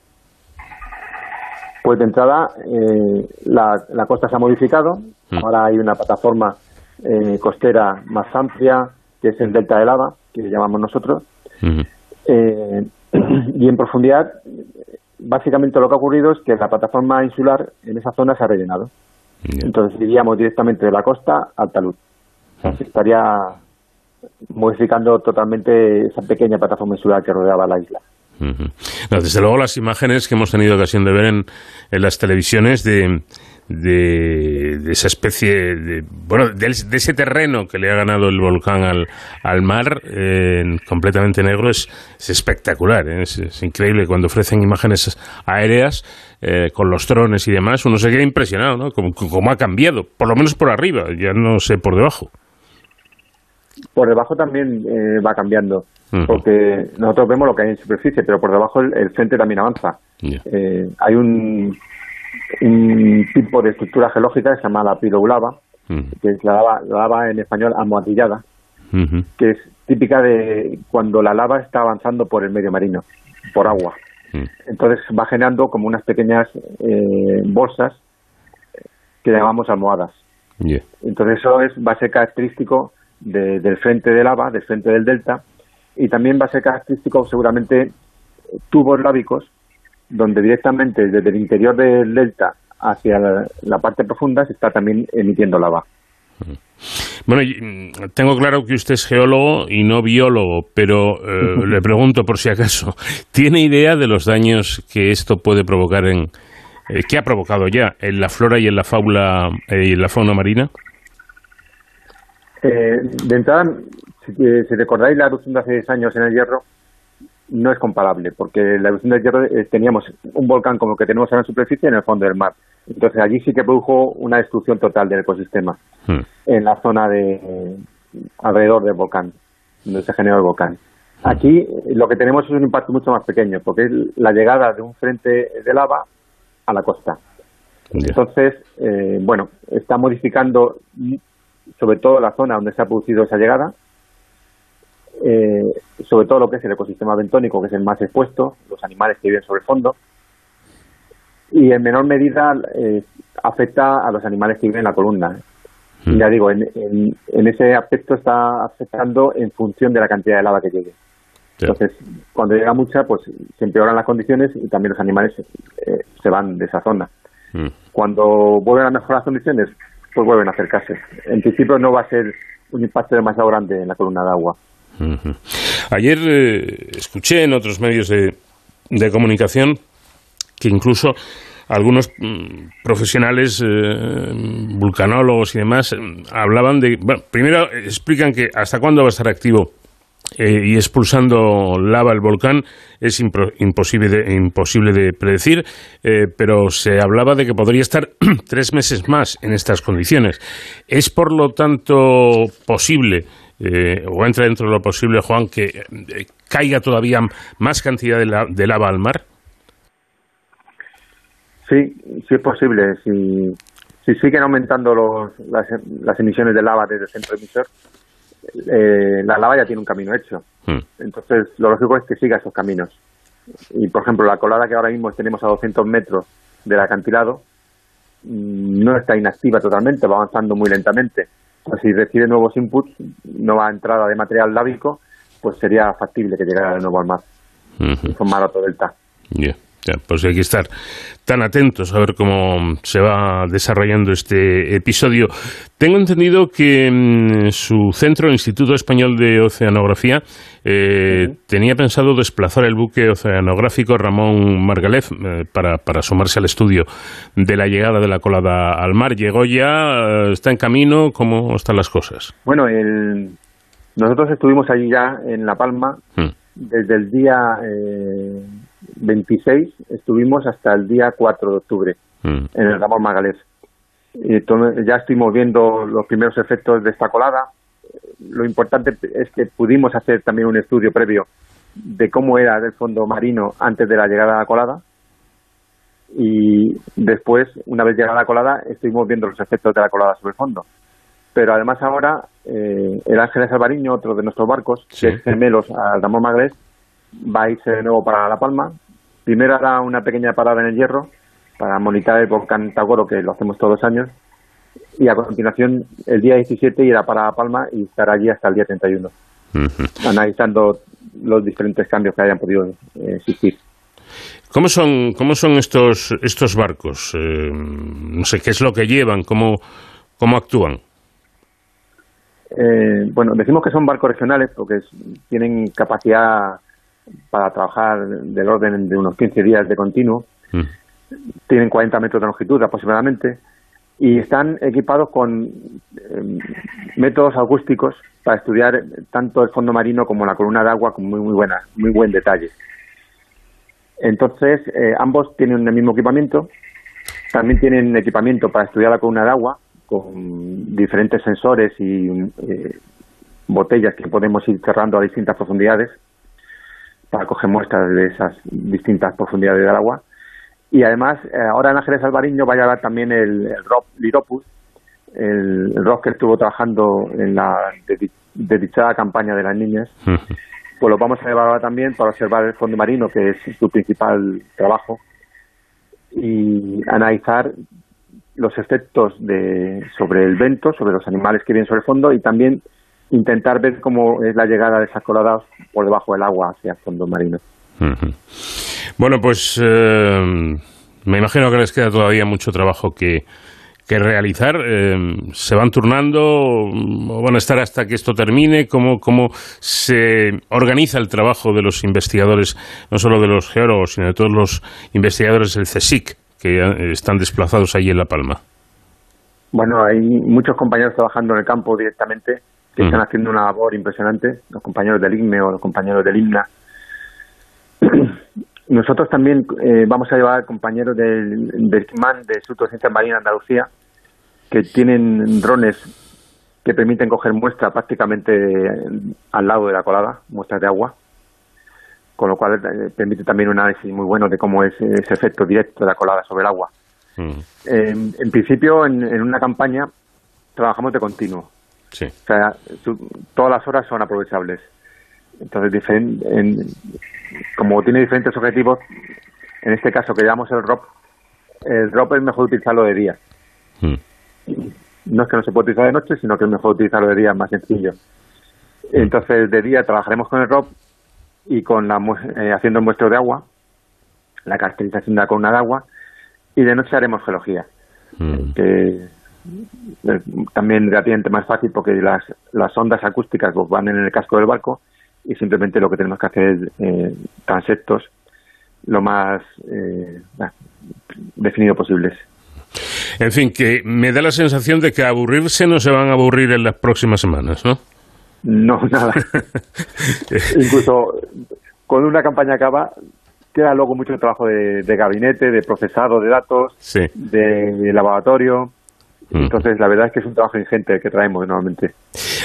Pues de entrada, eh, la, la costa se ha modificado. Ahora hay una plataforma eh, costera más amplia, que es el delta de lava, que llamamos nosotros. Eh, y en profundidad, básicamente lo que ha ocurrido es que la plataforma insular en esa zona se ha rellenado. Entonces iríamos directamente de la costa al talud. se estaría modificando totalmente esa pequeña plataforma insular que rodeaba la isla. Desde luego las imágenes que hemos tenido ocasión de ver en, las televisiones de, de, esa especie de bueno de, ese terreno que le ha ganado el volcán al, al mar completamente negro es, espectacular ¿eh? es, increíble cuando ofrecen imágenes aéreas eh, con los drones y demás uno se queda impresionado ¿no? como, ha cambiado por lo menos por arriba ya no sé por debajo por debajo también eh, va cambiando porque nosotros vemos lo que hay en superficie pero por debajo el, frente también avanza. Hay un un tipo de estructura geológica que se llama la que es la lava, en español almohadillada, que es típica de cuando la lava está avanzando por el medio marino, por agua. Entonces va generando como unas pequeñas eh, bolsas que llamamos almohadas. Entonces eso es, va a ser característico del frente de lava, del frente del delta, y también va a ser característico seguramente tubos lábicos donde directamente desde el interior del delta hacia la, parte profunda se está también emitiendo lava. Bueno, mm, tengo claro que usted es geólogo y no biólogo, pero eh, le pregunto por si acaso, ¿tiene idea de los daños que esto puede provocar en, eh, que ha provocado ya en la flora y en la fauna eh, y en la fauna marina? de entrada, si, si recordáis la erupción de hace 10 años en el Hierro, no es comparable, porque la erupción del hierro eh, teníamos un volcán como el que tenemos en la superficie en el fondo del mar. Entonces allí sí que produjo una destrucción total del ecosistema hmm. en la zona de alrededor del volcán, donde se generó el volcán. Hmm. Aquí eh, lo que tenemos es un impacto mucho más pequeño, porque es la llegada de un frente de lava a la costa. Entonces, eh, bueno, está modificando sobre todo la zona donde se ha producido esa llegada, eh, sobre todo lo que es el ecosistema bentónico, que es el más expuesto, los animales que viven sobre el fondo, y en menor medida eh, afecta a los animales que viven en la columna. Mm. Ya digo, en, ese aspecto está afectando en función de la cantidad de lava que llegue. Entonces, cuando llega mucha, pues se empeoran las condiciones y también los animales eh, se van de esa zona. Mm. Cuando vuelven a mejorar las condiciones, pues vuelven a acercarse. En principio no va a ser un impacto demasiado grande en la columna de agua. Ayer eh, escuché en otros medios de, de, comunicación que incluso algunos mm, profesionales, eh, vulcanólogos y demás, mm, hablaban de... Bueno, primero explican que hasta cuándo va a estar activo eh, y expulsando lava el volcán es imposible, de, imposible de predecir, pero se hablaba de que podría estar tres meses más en estas condiciones. ¿Es por lo tanto posible eh, o entra dentro de lo posible, Juan, que eh, caiga todavía más cantidad de, lava al mar? Sí, sí es posible. Si, si siguen aumentando los, las, emisiones de lava desde el centro emisor, eh, la lava ya tiene un camino hecho. Hmm. Entonces, lo lógico es que siga esos caminos. Y, por ejemplo, la colada que ahora mismo tenemos a 200 metros del acantilado mm, no está inactiva totalmente, va avanzando muy lentamente pues si recibe nuevos inputs, nueva entrada de material lábico, pues sería factible que llegara de nuevo al mar, uh todo delta. Ya, pues hay que estar tan atentos a ver cómo se va desarrollando este episodio. Tengo entendido que mm, su centro, el Instituto Español de Oceanografía, eh, tenía pensado desplazar el buque oceanográfico Ramón Margalef eh, para, para sumarse al estudio de la llegada de la colada al mar. ¿Llegó ya? ¿Está en camino? ¿Cómo están las cosas? Bueno, el... nosotros estuvimos allí ya en La Palma hmm. desde el día... Eh 26 estuvimos hasta el día 4 de octubre mm. en el Ramón Magalés. Y ya estuvimos viendo los primeros efectos de esta colada. Lo importante es que pudimos hacer también un estudio previo de cómo era el fondo marino antes de la llegada de la colada. Y después, una vez llegada la colada, estuvimos viendo los efectos de la colada sobre el fondo. Pero además ahora, eh, el Ángeles Alvariño, otro de nuestros barcos, que es gemelos al Ramón Magalés, va a irse de nuevo para La Palma. Primero hará una pequeña parada en el hierro para monitorear el volcán Tagoro, que lo hacemos todos los años. y a continuación el día 17 irá para Palma y estará allí hasta el día 31, analizando los diferentes cambios que hayan podido eh, existir. ¿Cómo son, cómo son estos, estos barcos? Eh, no sé, ¿qué es lo que llevan? ¿Cómo, cómo actúan? Eh, bueno, decimos que son barcos regionales porque tienen capacidad para trabajar del orden de unos 15 días de continuo. Mm. Tienen 40 metros de longitud aproximadamente y están equipados con em, métodos acústicos para estudiar tanto el fondo marino como la columna de agua con muy, muy buena, muy buen detalle. Entonces, eh, ambos tienen el mismo equipamiento, también tienen equipamiento para estudiar la columna de agua con diferentes sensores y eh, botellas que podemos ir cerrando a distintas profundidades para coger muestras de esas distintas profundidades del agua y además, eh, ahora en Ángeles Alvariño va a llevar también el, el rock Liropus, el, rock que estuvo trabajando en la dedichada campaña de las niñas. pues lo vamos a llevar ahora también para observar el fondo marino, que es su principal trabajo, y analizar los efectos de, sobre el vento, sobre los animales que vienen sobre el fondo y también intentar ver cómo es la llegada de esas coladas por debajo del agua hacia el fondo marino. Bueno, pues eh, me imagino que les queda todavía mucho trabajo que, realizar. Eh, ¿Se van turnando o van a estar hasta que esto termine? ¿Cómo, ¿Cómo se organiza el trabajo de los investigadores, no solo de los geólogos, sino de todos los investigadores del CSIC que están desplazados ahí en La Palma? Bueno, hay muchos compañeros trabajando en el campo directamente que están haciendo una labor impresionante, los compañeros del IGME o los compañeros del IMNA. Nosotros también eh, vamos a llevar compañeros del, del CIMAN, del Instituto de Ciencias Marinas de Andalucía, que tienen drones que permiten coger muestras prácticamente al lado de la colada, muestras de agua, con lo cual eh, permite también un análisis muy bueno de cómo es ese efecto directo de la colada sobre el agua. Mm. en principio, en, una campaña trabajamos de continuo. Sí. O sea, todas las horas son aprovechables. Entonces, en, como tiene diferentes objetivos, en este caso que llamamos el ROP, el ROP es mejor utilizarlo de día. Hmm. No es que no se pueda utilizar de noche, sino que es mejor utilizarlo de día, más sencillo. Hmm. Entonces, de día trabajaremos con el ROP y con la eh, haciendo el muestreo de agua, la caracterización de la columna de agua, y de noche haremos geología, hmm. que es también relativamente más fácil porque las, las ondas acústicas pues, van en el casco del barco y simplemente lo que tenemos que hacer es eh, transectos lo más eh, definido posibles. En fin, que me da la sensación de que aburrirse no se van a aburrir en las próximas semanas, ¿no? No, nada. Incluso con una campaña acaba, queda luego mucho trabajo de, gabinete, de procesado de datos, de laboratorio, Mm. Entonces, la verdad es que es un trabajo ingente que traemos normalmente.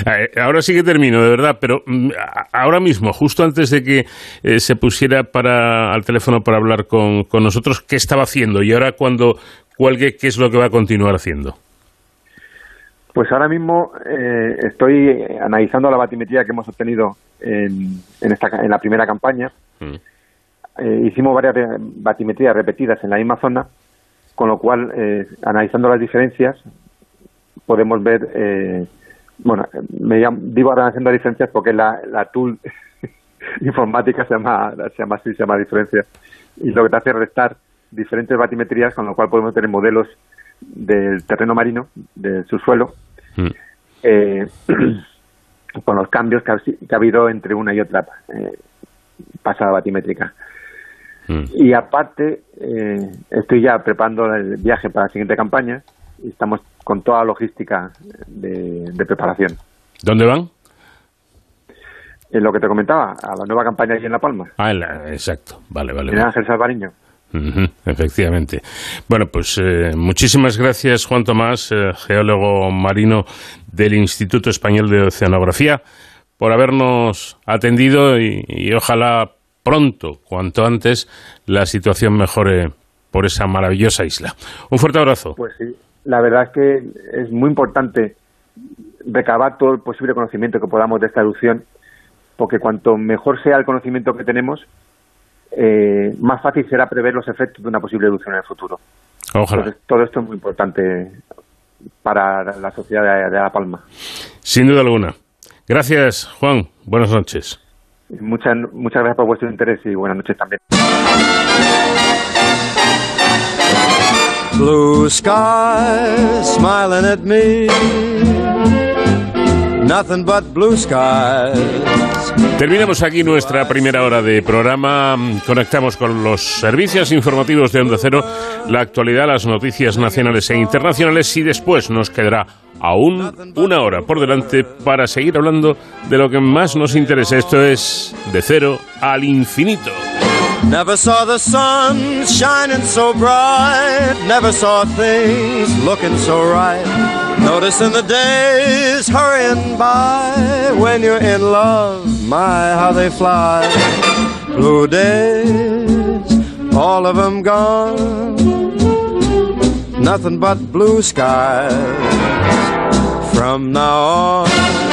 Eh, ahora sí que termino, de verdad, pero mm, ahora mismo, justo antes de que eh, se pusiera para, al teléfono para hablar con, nosotros, ¿qué estaba haciendo? Y ahora cuando cuelgue, ¿qué es lo que va a continuar haciendo? Pues ahora mismo eh, estoy analizando la batimetría que hemos obtenido en, en, esta, en la primera campaña. Mm. hicimos varias batimetrías repetidas en la misma zona con lo cual, eh, analizando las diferencias, podemos ver, eh, bueno, me digo analizando las diferencias porque la, la tool informática se llama, se llama así, se llama diferencia, y lo que te hace es restar diferentes batimetrías, con lo cual podemos tener modelos del terreno marino, del subsuelo, mm. eh, con los cambios que ha, habido entre una y otra pasada batimétrica. Mm. Y aparte, eh, estoy ya preparando el viaje para la siguiente campaña y estamos con toda la logística de, preparación. ¿Dónde van? En lo que te comentaba, a la nueva campaña aquí en La Palma. Ah, exacto. Vale, vale. En Ángel Salvariño. efectivamente. Bueno, pues eh, muchísimas gracias, Juan Tomás, eh, geólogo marino del Instituto Español de Oceanografía, por habernos atendido y ojalá pronto, cuanto antes, la situación mejore por esa maravillosa isla. Un fuerte abrazo. Pues sí, la verdad es que es muy importante recabar todo el posible conocimiento que podamos de esta erupción, porque cuanto mejor sea el conocimiento que tenemos, eh, más fácil será prever los efectos de una posible erupción en el futuro. Ojalá. todo esto es muy importante para la sociedad de, La Palma. Sin duda alguna. Gracias, Juan. Buenas noches. Muchas, muchas gracias por vuestro interés y buenas noches también. Blue sky smiling at me. Nothing but blue skies. Terminamos aquí nuestra primera hora de programa. Conectamos con los servicios informativos de Onda Cero, la actualidad, las noticias nacionales e internacionales y después nos quedará aún una hora por delante para seguir hablando de lo que más nos interesa. Esto es De Cero al Infinito. Never saw the sun shining so bright. Never saw things looking so right. Noticing the days hurrying by. When you're in love, my, how they fly. Blue days, all of them gone. Nothing but blue skies from now on.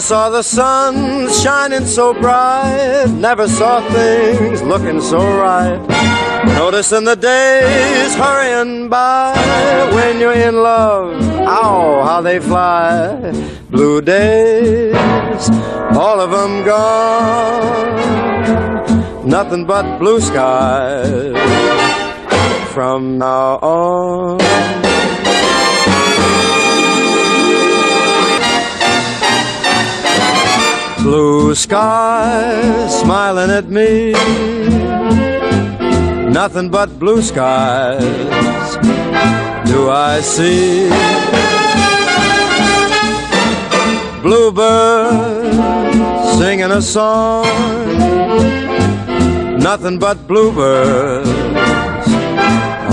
Saw the sun shining so bright, never saw things looking so right. Noticing the days hurrying by when you're in love, ow, how they fly. Blue days, all of them gone, nothing but blue skies from now on. Blue skies smiling at me. Nothing but blue skies do I see. Bluebirds singing a song. Nothing but bluebirds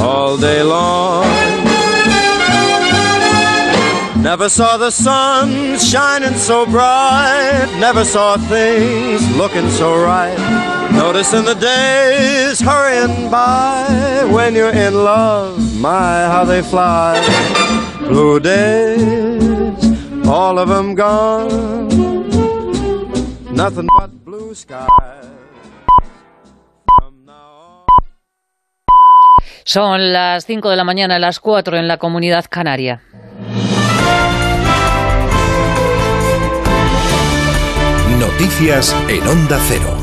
all day long. Never saw the sun shining so bright. Never saw things looking so right. Noticing the days hurrying by. When you're in love, my, how they fly. Blue days, all of them gone. Nothing but blue skies. Son las 5 de la mañana, las 4 en la comunidad canaria. Noticias en Onda Cero.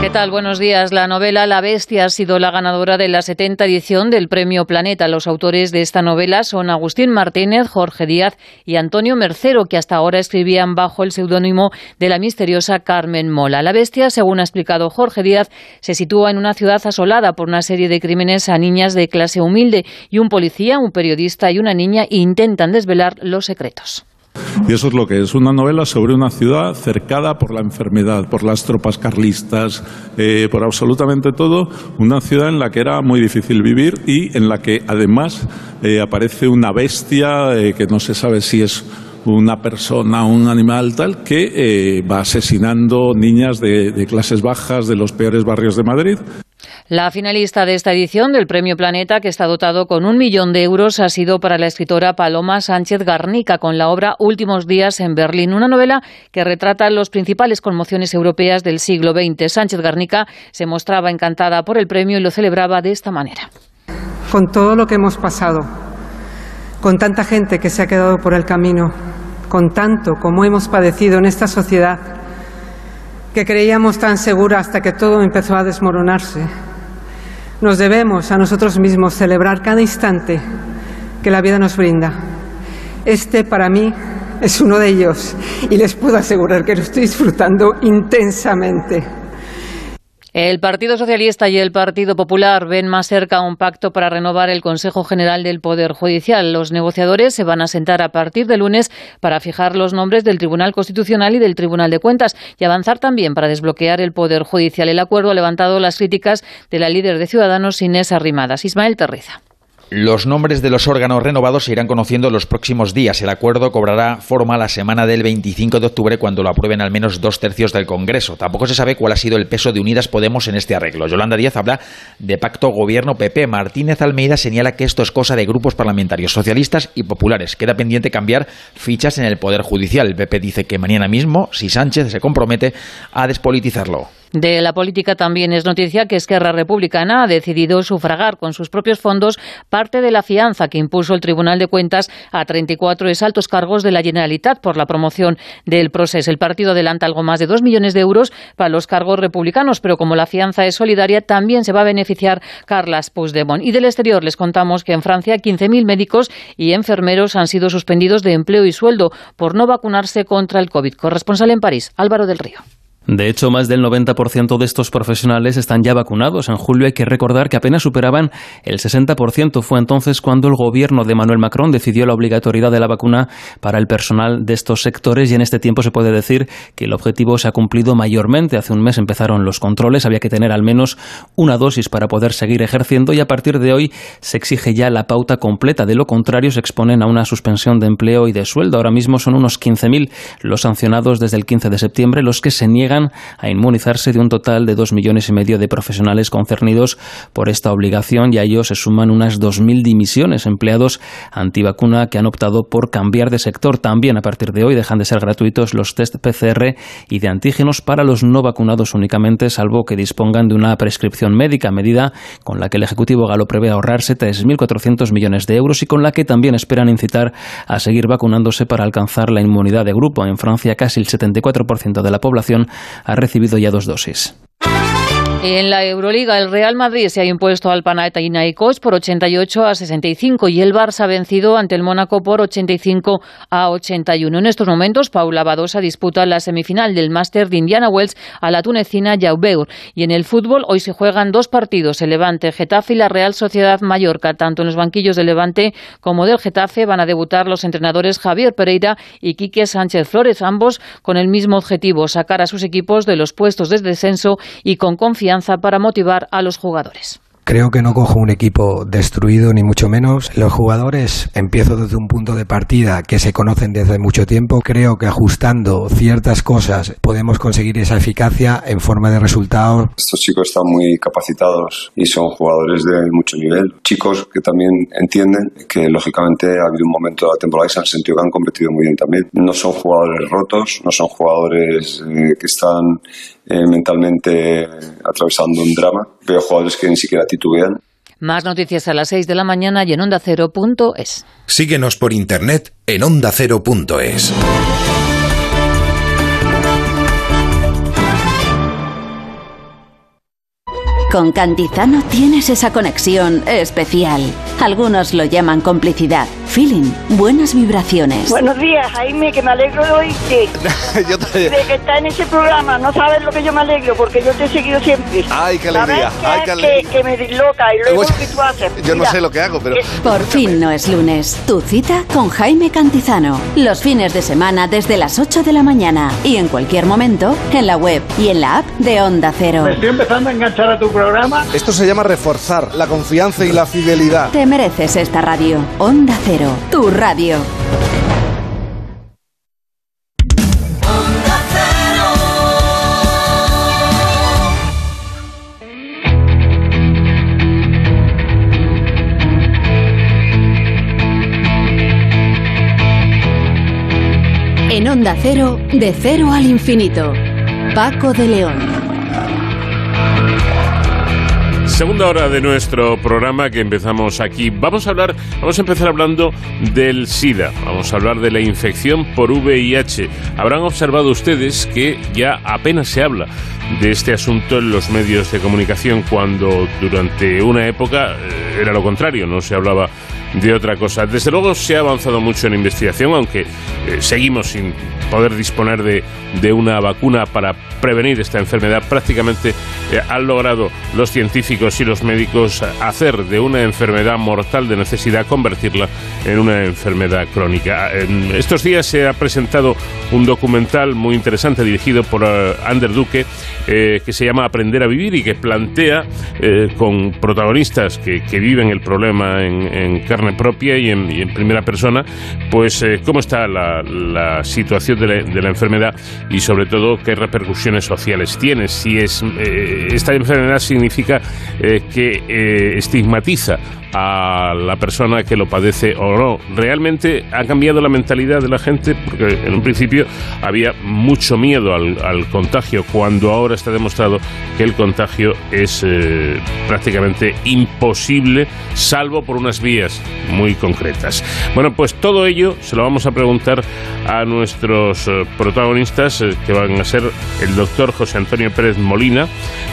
¿Qué tal? Buenos días. La novela La Bestia ha sido la ganadora de la 70 edición del Premio Planeta. Los autores de esta novela son Agustín Martínez, Jorge Díaz y Antonio Mercero, que hasta ahora escribían bajo el seudónimo de la misteriosa Carmen Mola. La Bestia, según ha explicado Jorge Díaz, se sitúa en una ciudad asolada por una serie de crímenes a niñas de clase humilde y un policía, un periodista y una niña intentan desvelar los secretos. Y eso es lo que es una novela sobre una ciudad cercada por la enfermedad, por las tropas carlistas, eh, por absolutamente todo. Una ciudad en la que era muy difícil vivir y en la que además eh, aparece una bestia eh, que no se sabe si es una persona, un animal tal, que va asesinando niñas de clases bajas de los peores barrios de Madrid. La finalista de esta edición del Premio Planeta, que está dotado con un millón de euros, ha sido para la escritora Paloma Sánchez Garnica con la obra Últimos días en Berlín, una novela que retrata las principales conmociones europeas del siglo XX. Sánchez Garnica se mostraba encantada por el premio y lo celebraba de esta manera. Con todo lo que hemos pasado, con tanta gente que se ha quedado por el camino, con tanto como hemos padecido en esta sociedad, que creíamos tan segura hasta que todo empezó a desmoronarse Nos debemos a nosotros mismos celebrar cada instante que la vida nos brinda. Este para mí es uno de ellos y les puedo asegurar que lo estoy disfrutando intensamente. El Partido Socialista y el Partido Popular ven más cerca un pacto para renovar el Consejo General del Poder Judicial. Los negociadores se van a sentar a partir de lunes para fijar los nombres del Tribunal Constitucional y del Tribunal de Cuentas y avanzar también para desbloquear el Poder Judicial. El acuerdo ha levantado las críticas de la líder de Ciudadanos, Inés Arrimadas. Ismael Terriza. Los nombres de los órganos renovados se irán conociendo los próximos días. El acuerdo cobrará forma la semana del 25 de octubre cuando lo aprueben al menos dos tercios del Congreso. Tampoco se sabe cuál ha sido el peso de Unidas Podemos en este arreglo. Yolanda Díaz habla de pacto gobierno-PP. Martínez Almeida señala que esto es cosa de grupos parlamentarios socialistas y populares. Queda pendiente cambiar fichas en el Poder Judicial. El PP dice que mañana mismo, si Sánchez se compromete a despolitizarlo. De la política también es noticia que Esquerra Republicana ha decidido sufragar con sus propios fondos parte de la fianza que impuso el Tribunal de Cuentas a 34 exaltos cargos de la Generalitat por la promoción del proceso. El partido adelanta algo más de 2 millones de euros para los cargos republicanos, pero como la fianza es solidaria, también se va a beneficiar Carlas Puigdemont. Y del exterior les contamos que en Francia 15.000 médicos y enfermeros han sido suspendidos de empleo y sueldo por no vacunarse contra el COVID. Corresponsal en París, Álvaro del Río. De hecho, más del 90% de estos profesionales están ya vacunados. En julio hay que recordar que apenas superaban el 60%. Fue entonces cuando el gobierno de Manuel Macron decidió la obligatoriedad de la vacuna para el personal de estos sectores y en este tiempo se puede decir que el objetivo se ha cumplido mayormente. Hace un mes empezaron los controles, había que tener al menos una dosis para poder seguir ejerciendo y a partir de hoy se exige ya la pauta completa. De lo contrario, se exponen a una suspensión de empleo y de sueldo. Ahora mismo son unos 15.000 los sancionados desde el 15 de septiembre, los que se niegan a inmunizarse de un total de dos millones y medio de profesionales concernidos por esta obligación y a ellos se suman unas 2.000 dimisiones empleados antivacuna que han optado por cambiar de sector. También a partir de hoy dejan de ser gratuitos los test PCR y de antígenos para los no vacunados únicamente, salvo que dispongan de una prescripción médica, medida con la que el Ejecutivo galo prevé ahorrarse 3.400 millones de euros y con la que también esperan incitar a seguir vacunándose para alcanzar la inmunidad de grupo. En Francia, casi el 74% de la población ha recibido ya dos dosis. En la Euroliga, el Real Madrid se ha impuesto al Panathinaikos por 88 a 65 y el Barça ha vencido ante el Mónaco por 85 a 81. En estos momentos, Paula Badosa disputa la semifinal del Máster de Indiana Wells a la tunecina Jaubeur. Y en el fútbol, hoy se juegan dos partidos, el Levante, Getafe y la Real Sociedad Mallorca. Tanto en los banquillos del Levante como del Getafe van a debutar los entrenadores Javier Pereira y Quique Sánchez Flores, ambos con el mismo objetivo, sacar a sus equipos de los puestos de descenso y con confianza para motivar a los jugadores. Creo que no cojo un equipo destruido ni mucho menos. Los jugadores empiezo desde un punto de partida que se conocen desde mucho tiempo. Creo que ajustando ciertas cosas podemos conseguir esa eficacia en forma de resultados. Estos chicos están muy capacitados y son jugadores de mucho nivel. Chicos que también entienden que lógicamente ha habido un momento de la temporada y se han sentido que han competido muy bien también. No son jugadores rotos, no son jugadores eh, que están eh, mentalmente atravesando un drama. Veo jugadores que ni siquiera titubean. Más noticias a las 6 de la mañana y en ondacero.es. Síguenos por internet en ondacero.es. Con Cantizano tienes esa conexión especial. Algunos lo llaman complicidad, feeling, buenas vibraciones. Buenos días, Jaime, que me alegro de oírte. yo te... De que está en ese programa, no sabes lo que yo me alegro, porque yo te he seguido siempre. Ay, qué alegría. ¿Sabes Ay, qué qué alegría. que, que me disloca y luego lo que tú haces. Yo no sé lo que hago, pero... Por fin no es lunes. Tu cita con Jaime Cantizano. Los fines de semana desde las 8 de la mañana y en cualquier momento en la web y en la app de Onda Cero. Me estoy empezando a enganchar a tu programa. Esto se llama reforzar la confianza y la fidelidad. Te mereces esta radio. Onda Cero, tu radio. En Onda Cero, de cero al infinito. Paco de León. Segunda hora de nuestro programa que empezamos aquí. Vamos a hablar, vamos a empezar hablando del SIDA. Vamos a hablar de la infección por VIH. Habrán observado ustedes que ya apenas se habla de este asunto en los medios de comunicación cuando durante una época eh, era lo contrario, no se hablaba de otra cosa. Desde luego se ha avanzado mucho en investigación, aunque eh, seguimos sin poder disponer de, de, una vacuna para prevenir esta enfermedad. Prácticamente eh, han logrado los científicos y los médicos hacer de una enfermedad mortal de necesidad convertirla en una enfermedad crónica. En estos días se ha presentado un documental muy interesante dirigido por uh, Ander Duque que se llama Aprender a Vivir y que plantea con protagonistas que, que, viven el problema en, en propia y en, primera persona, pues eh, cómo está la, situación de la, de la, enfermedad y sobre todo qué repercusiones sociales tiene. Si es eh, esta enfermedad significa eh, que estigmatiza a la persona que lo padece o no. Realmente ha cambiado la mentalidad de la gente porque en un principio había mucho miedo al, contagio cuando ahora está demostrado que el contagio es eh, prácticamente imposible salvo por unas vías muy concretas. Bueno, pues todo ello se lo vamos a preguntar a nuestros eh, protagonistas eh, que van a ser el doctor José Antonio Pérez Molina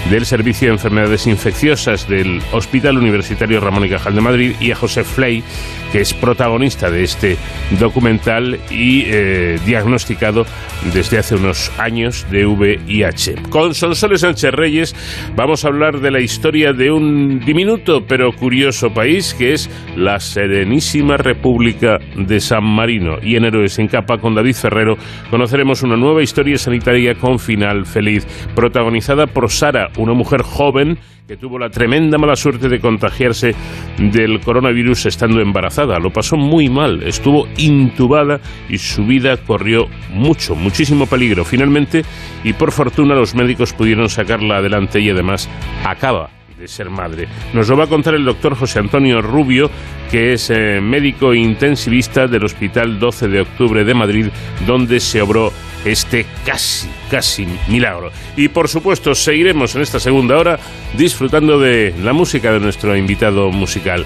del Servicio de Enfermedades Infecciosas del Hospital Universitario Ramón y Cajal de Madrid y a José Fley, que es protagonista de este documental y eh, diagnosticado desde hace unos años de VIH. Con Sonsoles Sánchez Reyes vamos a hablar de la historia de un diminuto pero curioso país que es la Serenísima República de San Marino. Y en Héroes en Capa con David Ferrero conoceremos una nueva historia sanitaria con final feliz, protagonizada por Sara, una mujer joven que tuvo la tremenda mala suerte de contagiarse del coronavirus estando embarazada. Lo pasó muy mal, estuvo intubada y su vida corrió mucho, muchísimo peligro. Finalmente, y por fortuna, los médicos pudieron sacarla adelante y además acaba de ser madre. Nos lo va a contar el doctor José Antonio Rubio, que es eh, médico intensivista del Hospital 12 de Octubre de Madrid, donde se obró este casi, casi milagro. Y por supuesto, seguiremos en esta segunda hora disfrutando de la música de nuestro invitado musical.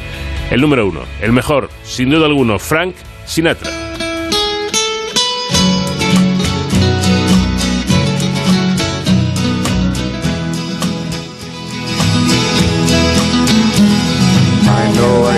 El número uno, el mejor, sin duda alguno, Frank Sinatra.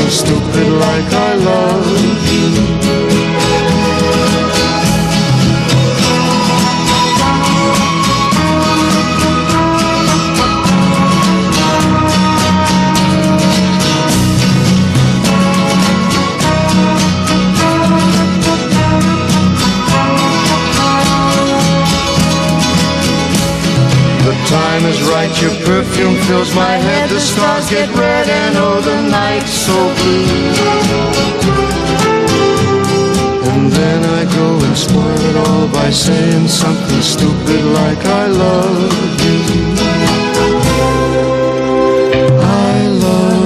Something stupid like I love you. time is right, your perfume fills my head, the stars get red And then I go and spoil it all by saying something stupid like I love you. I love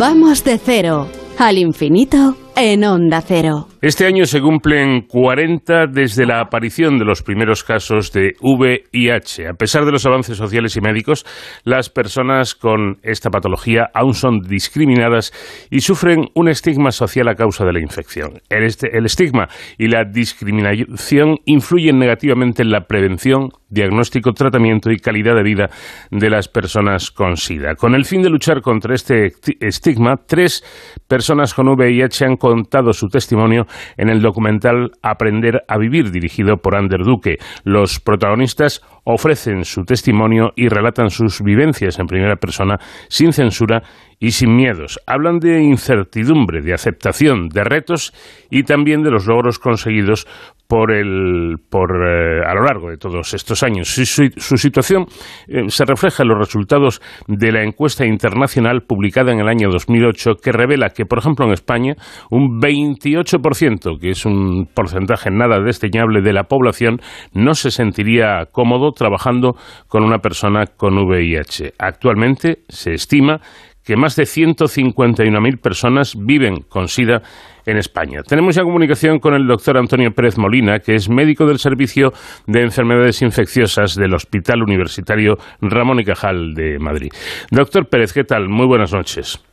Vamos de cero al infinito en onda cero. Este año se cumplen 40 desde la aparición de los primeros casos de VIH. A pesar de los avances sociales y médicos, las personas con esta patología aún son discriminadas y sufren un estigma social a causa de la infección. El, este, el estigma y la discriminación influyen negativamente en la prevención, diagnóstico, tratamiento y calidad de vida de las personas con SIDA. Con el fin de luchar contra este estigma, tres personas con VIH han contado su testimonio en el documental Aprender a Vivir, dirigido por Ander Duque. Los protagonistas ofrecen su testimonio y relatan sus vivencias en primera persona sin censura y sin miedos. Hablan de incertidumbre, de aceptación, de retos y también de los logros conseguidos por el, por, eh, a lo largo de todos estos años. Su, situación eh, se refleja en los resultados de la encuesta internacional publicada en el año 2008 que revela que, por ejemplo, en España, un 28%, que es un porcentaje nada desdeñable de la población, no se sentiría cómodo trabajando con una persona con VIH. Actualmente se estima que más de 151.000 personas viven con SIDA en España. Tenemos ya comunicación con el doctor Antonio Pérez Molina, que es médico del Servicio de Enfermedades Infecciosas del Hospital Universitario Ramón y Cajal de Madrid. Doctor Pérez, ¿qué tal? Muy buenas noches.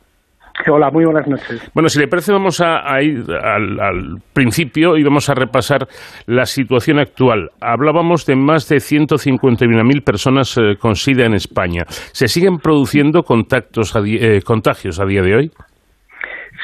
Hola, muy buenas noches. Bueno, si le parece, vamos a, ir al, principio y vamos a repasar la situación actual. Hablábamos de más de 151.000 personas eh, con SIDA en España. ¿Se siguen produciendo contactos eh, contagios a día de hoy?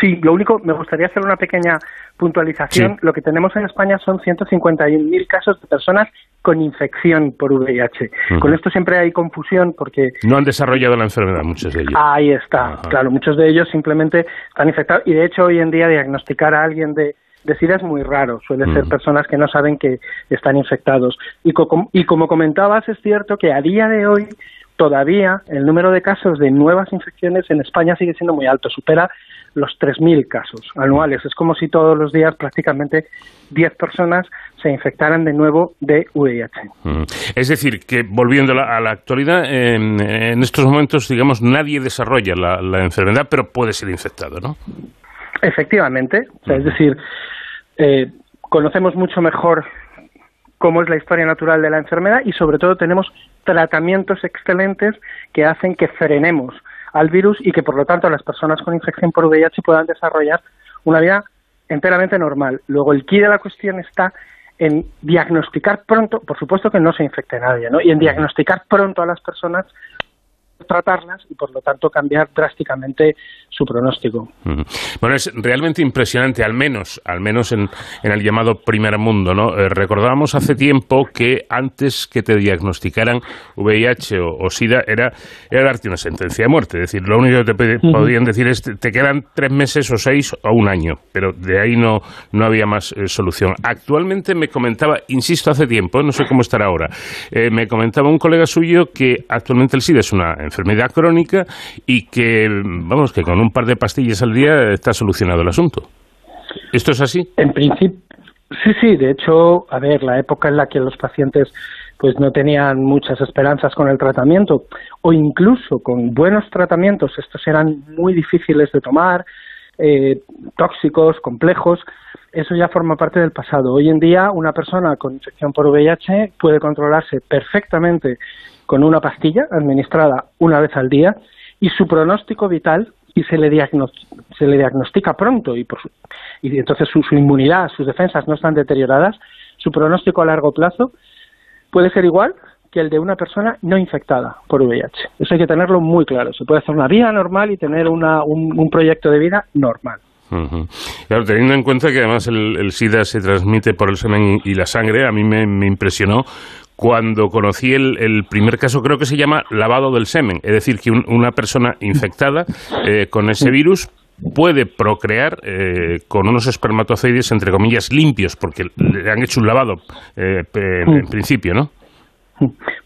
Sí, lo único, me gustaría hacer una pequeña puntualización. Lo que tenemos en España son 151.000 casos de personas con infección por VIH. Con esto siempre hay confusión porque... No han desarrollado la enfermedad muchos de ellos. Ahí está, claro, muchos de ellos simplemente están infectados y de hecho hoy en día diagnosticar a alguien de, de SIDA es muy raro, suele ser personas que no saben que están infectados. Y, y como comentabas, es cierto que a día de hoy todavía el número de casos de nuevas infecciones en España sigue siendo muy alto, supera los 3.000 casos anuales. Es como si todos los días prácticamente 10 personas se infectaran de nuevo de VIH. Es decir, que volviendo a la, actualidad, en, estos momentos, digamos, nadie desarrolla la, enfermedad, pero puede ser infectado, ¿no? Efectivamente. es decir, eh, conocemos mucho mejor cómo es la historia natural de la enfermedad y sobre todo tenemos tratamientos excelentes que hacen que frenemos al virus y que por lo tanto las personas con infección por VIH puedan desarrollar una vida enteramente normal. Luego el key de la cuestión está en diagnosticar pronto, por supuesto que no se infecte nadie, ¿no? Y en diagnosticar pronto a las personas tratarlas y por lo tanto cambiar drásticamente su pronóstico. Bueno, es realmente impresionante, al menos, al menos en, el llamado primer mundo, ¿no? Eh, recordábamos hace tiempo que antes que te diagnosticaran VIH o, SIDA era, era, darte una sentencia de muerte, es decir, lo único que te podían decir es te, quedan tres meses o seis o un año, pero de ahí no, no había más eh, solución. Actualmente me comentaba, insisto, hace tiempo, no sé cómo estará ahora, eh, me comentaba un colega suyo que actualmente el SIDA es una enfermedad crónica y que, vamos, que con un par de pastillas al día está solucionado el asunto. ¿Esto es así? En principio, sí, sí. De hecho, a ver, la época en la que los pacientes pues no tenían muchas esperanzas con el tratamiento o incluso con buenos tratamientos, estos eran muy difíciles de tomar, eh, tóxicos, complejos, eso ya forma parte del pasado. Hoy en día una persona con infección por VIH puede controlarse perfectamente con una pastilla administrada una vez al día y su pronóstico vital y se le, se le diagnostica pronto y, por y entonces su, inmunidad, sus defensas no están deterioradas, su pronóstico a largo plazo puede ser igual que el de una persona no infectada por VIH. Eso hay que tenerlo muy claro. Se puede hacer una vida normal y tener una, un, proyecto de vida normal. Claro, teniendo en cuenta que además el, SIDA se transmite por el semen y la sangre, a mí me, me impresionó cuando conocí el, primer caso, creo que se llama lavado del semen, es decir, que una persona infectada eh, con ese virus puede procrear eh, con unos espermatozoides, entre comillas, limpios, porque le han hecho un lavado eh, en, principio, ¿no?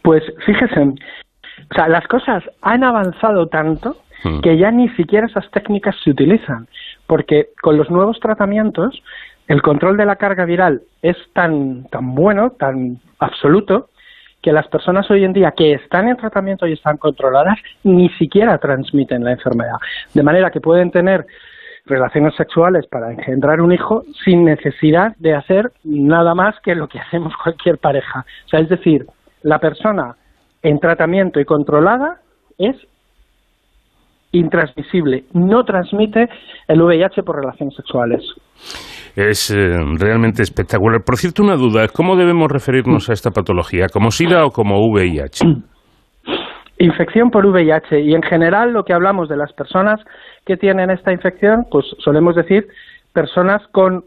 Pues fíjese, o sea, las cosas han avanzado tanto mm. que ya ni siquiera esas técnicas se utilizan, porque con los nuevos tratamientos el control de la carga viral es tan, tan bueno, tan absoluto, que las personas hoy en día que están en tratamiento y están controladas ni siquiera transmiten la enfermedad. De manera que pueden tener relaciones sexuales para engendrar un hijo sin necesidad de hacer nada más que lo que hacemos cualquier pareja. O sea, es decir, la persona en tratamiento y controlada es intransmisible, no transmite el VIH por relaciones sexuales. Es eh, realmente espectacular. Por cierto, una duda, ¿cómo debemos referirnos a esta patología? ¿Como SIDA o como VIH? Infección por VIH y en general lo que hablamos de las personas que tienen esta infección, pues solemos decir personas con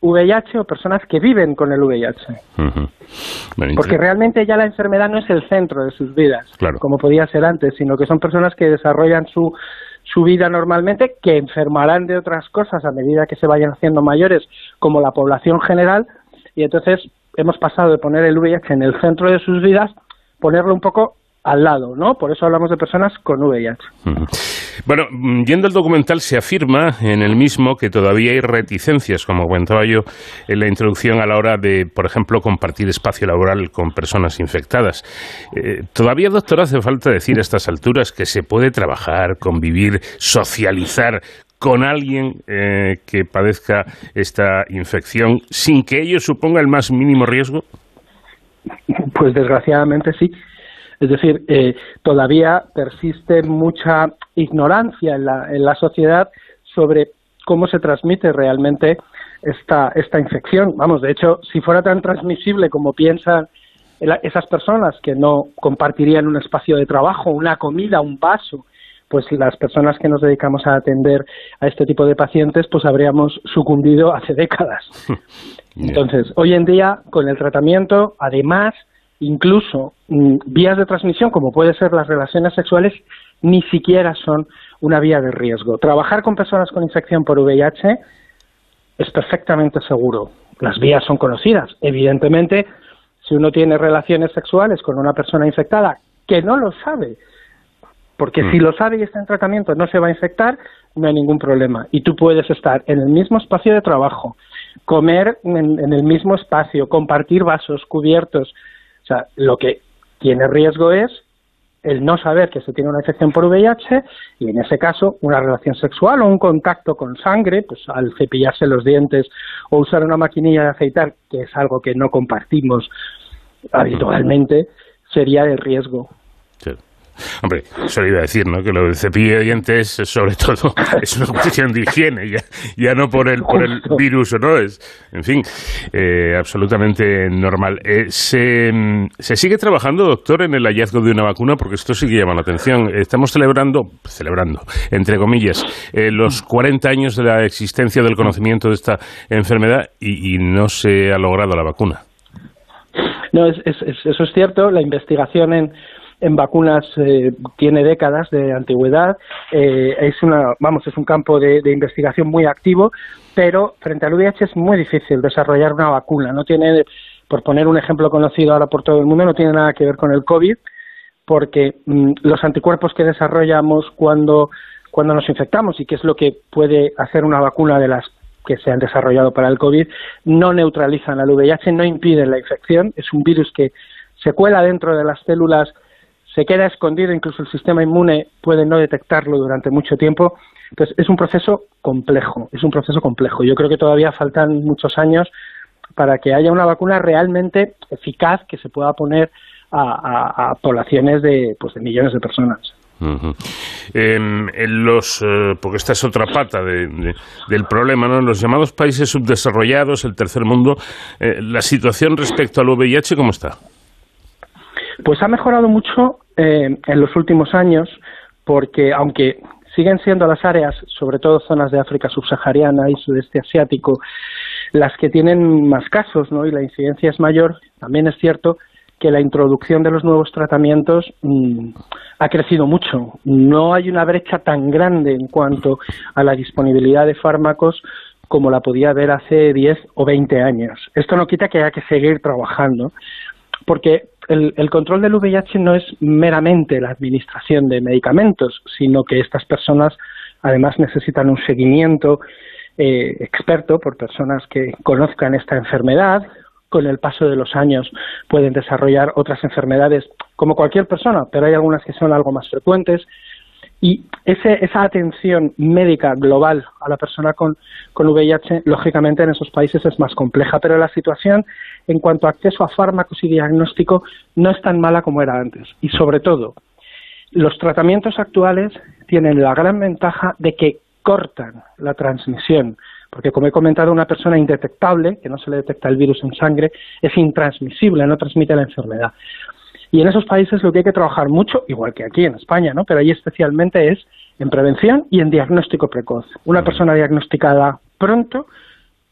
VIH o personas que viven con el VIH. Porque realmente ya la enfermedad no es el centro de sus vidas, como podía ser antes, sino que son personas que desarrollan su, su vida normalmente, que enfermarán de otras cosas a medida que se vayan haciendo mayores, como la población general, y entonces hemos pasado de poner el VIH en el centro de sus vidas, ponerlo un poco al lado, ¿no? Por eso hablamos de personas con VIH. Bueno, mm, yendo al documental, se afirma en el mismo que todavía hay reticencias, como comentaba yo en la introducción, a la hora de, por ejemplo, compartir espacio laboral con personas infectadas. Eh, todavía, doctor, hace falta decir a estas alturas que se puede trabajar, convivir, socializar con alguien eh, que padezca esta infección sin que ello suponga el más mínimo riesgo? Pues desgraciadamente sí. Es decir, eh, todavía persiste mucha ignorancia en la, en la sociedad sobre cómo se transmite realmente esta, esta infección. Vamos, de hecho, si fuera tan transmisible como piensan esas personas que no compartirían un espacio de trabajo, una comida, un vaso, pues las personas que nos dedicamos a atender a este tipo de pacientes, pues habríamos sucumbido hace décadas. Entonces, hoy en día, con el tratamiento, además, incluso mm, vías de transmisión, como pueden ser las relaciones sexuales, ni siquiera son una vía de riesgo. Trabajar con personas con infección por VIH es perfectamente seguro. Las vías son conocidas. Evidentemente, si uno tiene relaciones sexuales con una persona infectada que no lo sabe, porque si mm. lo sabe y está en tratamiento no se va a infectar, no hay ningún problema. Y tú puedes estar en el mismo espacio de trabajo, comer en el mismo espacio, compartir vasos, cubiertos, sea, lo que tiene riesgo es el no saber que se tiene una infección por VIH y en ese caso una relación sexual o un contacto con sangre, pues al cepillarse los dientes o usar una maquinilla de afeitar, que es algo que no compartimos habitualmente, sería el riesgo. Hombre, eso le iba a decir, ¿no? Que lo del cepillo de dientes, sobre todo, es una cuestión de higiene, ya, ya no por el, por el virus, ¿no? Es, en fin, eh, absolutamente normal. Eh, se, se, sigue trabajando, doctor, en el hallazgo de una vacuna? Porque esto sí que llama la atención. Estamos celebrando, celebrando, entre comillas, eh, los 40 años de la existencia del conocimiento de esta enfermedad y, no se ha logrado la vacuna. No, es, eso es cierto. La investigación en en vacunas eh, tiene décadas de antigüedad, eh, es una, vamos, es un campo de, investigación muy activo, pero frente al VIH es muy difícil desarrollar una vacuna. No tiene, por poner un ejemplo conocido ahora por todo el mundo, no tiene nada que ver con el COVID, porque mm, los anticuerpos que desarrollamos cuando, nos infectamos y que es lo que puede hacer una vacuna de las que se han desarrollado para el COVID, no neutralizan al VIH, no impiden la infección. Es un virus que se cuela dentro de las células se queda escondido, incluso el sistema inmune puede no detectarlo durante mucho tiempo. Entonces, es un proceso complejo, es un proceso complejo. Yo creo que todavía faltan muchos años para que haya una vacuna realmente eficaz que se pueda poner a, poblaciones de, pues, de millones de personas. En los, eh, porque esta es otra pata del problema, ¿no? En los llamados países subdesarrollados, el tercer mundo, eh, la situación respecto al VIH, ¿cómo está? Pues ha mejorado mucho eh, en los últimos años porque aunque siguen siendo las áreas, sobre todo zonas de África subsahariana y sudeste asiático, las que tienen más casos ¿no? y la incidencia es mayor, también es cierto que la introducción de los nuevos tratamientos mm, ha crecido mucho. No hay una brecha tan grande en cuanto a la disponibilidad de fármacos como la podía haber hace 10 o 20 años. Esto no quita que haya que seguir trabajando, porque el, control del VIH no es meramente la administración de medicamentos, sino que estas personas además necesitan un seguimiento eh, experto por personas que conozcan esta enfermedad con el paso de los años pueden desarrollar otras enfermedades como cualquier persona, pero hay algunas que son algo más frecuentes. Y ese, esa atención médica global a la persona con, con VIH, lógicamente en esos países es más compleja, pero la situación en cuanto a acceso a fármacos y diagnóstico no es tan mala como era antes. Y sobre todo, los tratamientos actuales tienen la gran ventaja de que cortan la transmisión, porque como he comentado, una persona indetectable, que no se le detecta el virus en sangre, es intransmisible, no transmite la enfermedad. Y en esos países lo que hay que trabajar mucho, igual que aquí en España, ¿no? pero ahí especialmente es en prevención y en diagnóstico precoz. Una persona diagnosticada pronto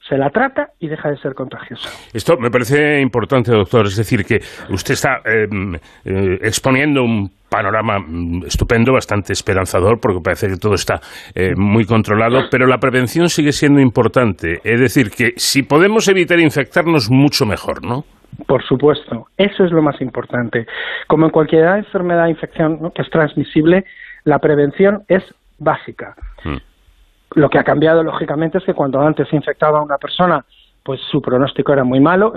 se la trata y deja de ser contagiosa. Esto me parece importante, doctor. Es decir, que usted está eh, eh, exponiendo un panorama mm, estupendo, bastante esperanzador, porque parece que todo está eh, muy controlado, pero la prevención sigue siendo importante. Es decir, que si podemos evitar infectarnos, mucho mejor, ¿no? Por supuesto, eso es lo más importante. Como en cualquier enfermedad o infección que es transmisible, la prevención es básica. Mm. Lo que ha cambiado, lógicamente, es que cuando antes se infectaba a una persona, pues su pronóstico era muy malo,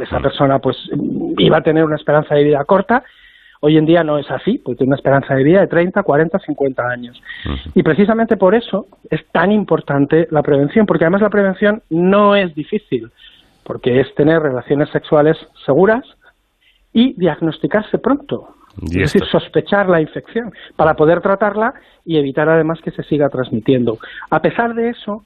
esa mm. persona pues iba a tener una esperanza de vida corta, hoy en día no es así, pues tiene una esperanza de vida de 30, 40, 50 años. Y precisamente por eso es tan importante la prevención, porque además la prevención no es difícil, porque es tener relaciones sexuales seguras y diagnosticarse pronto. Es decir, sospechar la infección para poder tratarla y evitar además que se siga transmitiendo. A pesar de eso,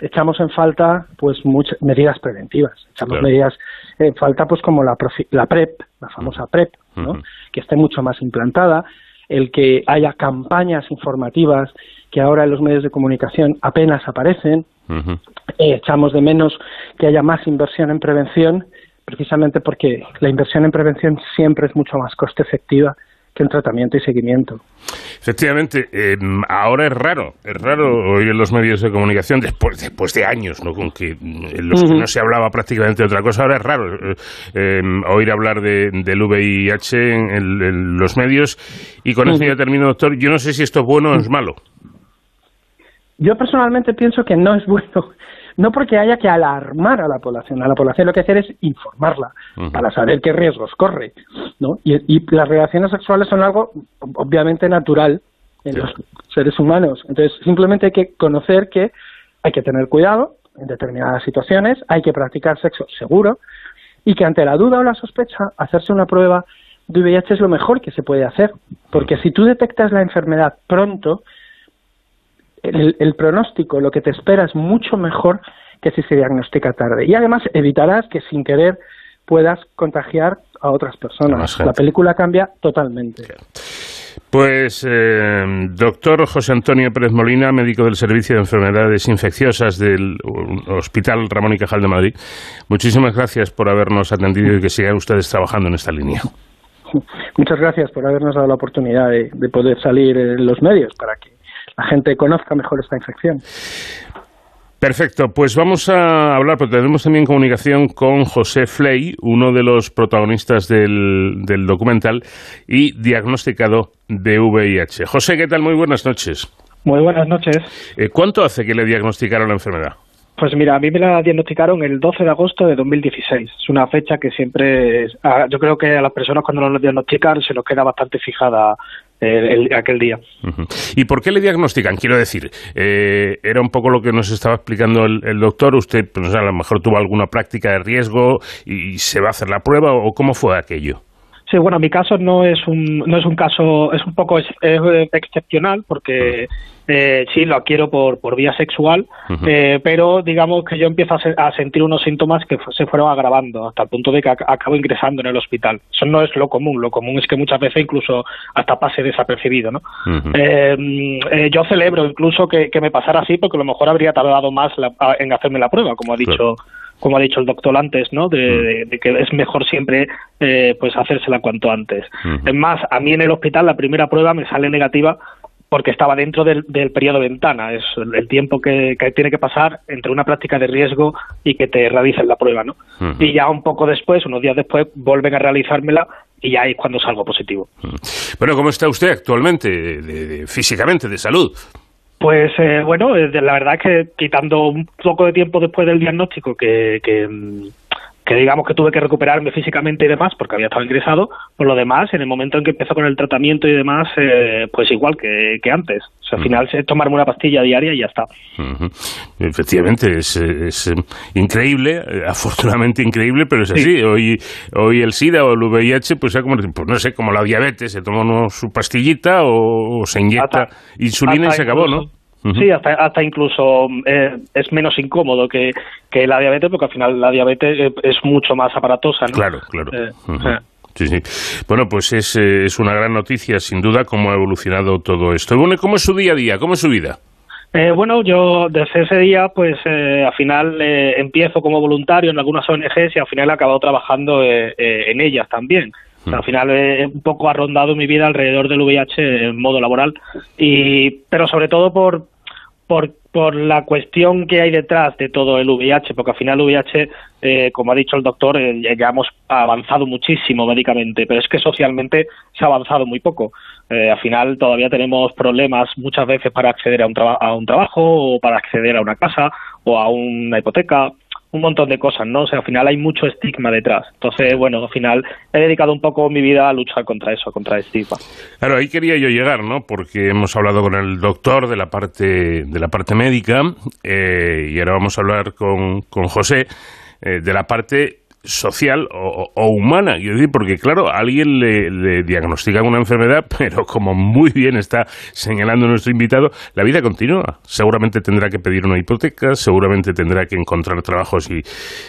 echamos en falta pues muchas medidas preventivas, echamos medidas en falta pues como la, la PrEP, la famosa PrEP, que esté mucho más implantada, el que haya campañas informativas que ahora en los medios de comunicación apenas aparecen, eh, echamos de menos que haya más inversión en prevención precisamente porque la inversión en prevención siempre es mucho más coste efectiva que en tratamiento y seguimiento. Efectivamente, em, ahora es raro, es raro oír en los medios de comunicación después, después de años, ¿no? Con que en los que no se hablaba prácticamente de otra cosa, ahora es raro eh, em, oír hablar de, del VIH en, los medios. Y con eso ya termino, doctor. Yo no sé si esto es bueno o es malo. Yo personalmente pienso que no es bueno no porque haya que alarmar a la población, a la población lo que hacer es informarla para saber qué riesgos corre, ¿no? Y, las relaciones sexuales son algo obviamente natural en los seres humanos, entonces simplemente hay que conocer que hay que tener cuidado en determinadas situaciones, hay que practicar sexo seguro y que ante la duda o la sospecha hacerse una prueba de VIH es lo mejor que se puede hacer, porque si tú detectas la enfermedad pronto, el, pronóstico, lo que te espera es mucho mejor que si se diagnostica tarde. Y además evitarás que sin querer puedas contagiar a otras personas. La película cambia totalmente. Pues, eh, doctor José Antonio Pérez Molina, médico del Servicio de Enfermedades Infecciosas del Hospital Ramón y Cajal de Madrid, muchísimas gracias por habernos atendido y que sigan ustedes trabajando en esta línea. Muchas gracias por habernos dado la oportunidad de poder salir en los medios para que la gente conozca mejor esta infección. Perfecto, pues vamos a hablar, porque tenemos también comunicación con José Fley, uno de los protagonistas del, documental y diagnosticado de VIH. José, ¿qué tal? Muy buenas noches. Muy buenas noches. Eh, ¿Cuánto hace que le diagnosticaron la enfermedad? Pues mira, a mí me la diagnosticaron el 12 de agosto de 2016. Es una fecha que siempre, yo creo que a las personas cuando nos diagnostican se nos queda bastante fijada el, aquel día. ¿Y por qué le diagnostican? Quiero decir, eh, era un poco lo que nos estaba explicando el, doctor. Usted, pues, a lo mejor tuvo alguna práctica de riesgo y se va a hacer la prueba, o cómo fue aquello? Sí, bueno, mi caso no es un, no es un caso, es un poco excepcional porque eh, sí lo adquiero por, por vía sexual, eh, pero digamos que yo empiezo a, sentir unos síntomas que se fueron agravando hasta el punto de que acabo ingresando en el hospital. Eso no es lo común, lo común es que muchas veces incluso hasta pase desapercibido, ¿no? Eh, eh, yo celebro incluso que, me pasara así porque a lo mejor habría tardado más en hacerme la prueba, como ha dicho como ha dicho el doctor antes, ¿no? De, mm. que es mejor siempre eh, pues hacérsela cuanto antes. Es más, a mí en el hospital la primera prueba me sale negativa porque estaba dentro del, periodo ventana, es el, tiempo que, tiene que pasar entre una práctica de riesgo y que te realicen la prueba, ¿no? Y ya un poco después, unos días después, vuelven a realizármela y ya es cuando salgo positivo. Bueno, ¿cómo está usted actualmente, físicamente, de salud? Pues eh, bueno, eh, la verdad es que quitando un poco de tiempo después del diagnóstico que, que, que digamos que tuve que recuperarme físicamente y demás porque había estado ingresado, por lo demás, en el momento en que empezó con el tratamiento y demás, eh, pues igual que, que antes. O sea, al final es tomarme una pastilla diaria y ya está. Efectivamente, es, es, eh, increíble, eh, afortunadamente increíble, pero es así. Hoy, hoy el SIDA o el VIH, pues, como, pues no sé, como la diabetes, se toma uno su pastillita o, o se inyecta Hasta- insulina y se acabó, incluso- ¿no? Sí, hasta, hasta incluso eh, es menos incómodo que, que la diabetes, porque al final la diabetes eh, es mucho más aparatosa, ¿no? Claro, claro. Eh. Sí, sí. Bueno, pues es, eh, es una gran noticia, sin duda, cómo ha evolucionado todo esto. Bueno, ¿y ¿cómo es su día a día? ¿Cómo es su vida? Eh, bueno, yo desde ese día, pues eh, al final eh, empiezo como voluntario en algunas ONGs y al final he acabado trabajando en ellas también. O sea, al final eh, un poco ha rondado mi vida alrededor del VIH en modo laboral, y pero sobre todo por, por, por la cuestión que hay detrás de todo el VIH, porque al final el VIH, eh, como ha dicho el doctor, eh, ya hemos avanzado muchísimo médicamente, pero es que socialmente se ha avanzado muy poco. Eh, al final todavía tenemos problemas muchas veces para acceder a un, traba- a un trabajo o para acceder a una casa o a una hipoteca, un montón de cosas, ¿no? O sea, al final hay mucho estigma detrás. Entonces, bueno, al final he dedicado un poco mi vida a luchar contra eso, contra el estigma. Claro, ahí quería yo llegar, ¿no? Porque hemos hablado con el doctor de la parte, de la parte médica eh, y ahora vamos a hablar con, con José eh, de la parte social o, o humana, quiero decir, porque claro, a alguien le, le diagnostican una enfermedad, pero como muy bien está señalando nuestro invitado, la vida continúa. Seguramente tendrá que pedir una hipoteca, seguramente tendrá que encontrar trabajo si,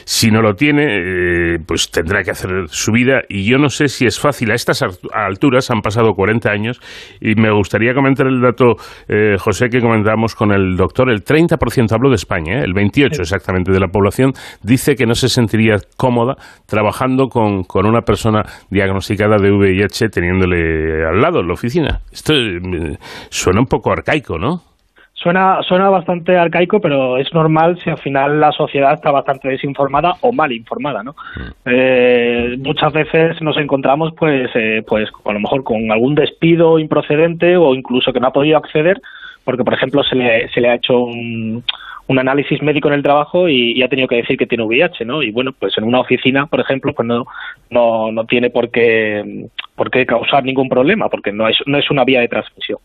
si no lo tiene, eh, pues tendrá que hacer su vida y yo no sé si es fácil. A estas alturas han pasado 40 años y me gustaría comentar el dato, eh, José, que comentábamos con el doctor. El 30%, hablo de España, ¿eh? el 28% exactamente de la población, dice que no se sentiría cómoda trabajando con, con una persona diagnosticada de VIH teniéndole al lado en la oficina. Esto eh, suena un poco arcaico, ¿no? Suena, suena bastante arcaico, pero es normal si al final la sociedad está bastante desinformada o mal informada, ¿no? Eh, muchas veces nos encontramos, pues, eh, pues, a lo mejor con algún despido improcedente o incluso que no ha podido acceder porque, por ejemplo, se le, se le ha hecho un, un análisis médico en el trabajo y, ha tenido que decir que tiene VIH, ¿no? Y bueno, pues en una oficina, por ejemplo, pues no, no, no tiene por qué, por qué causar ningún problema, porque no es, no es una vía de transmisión.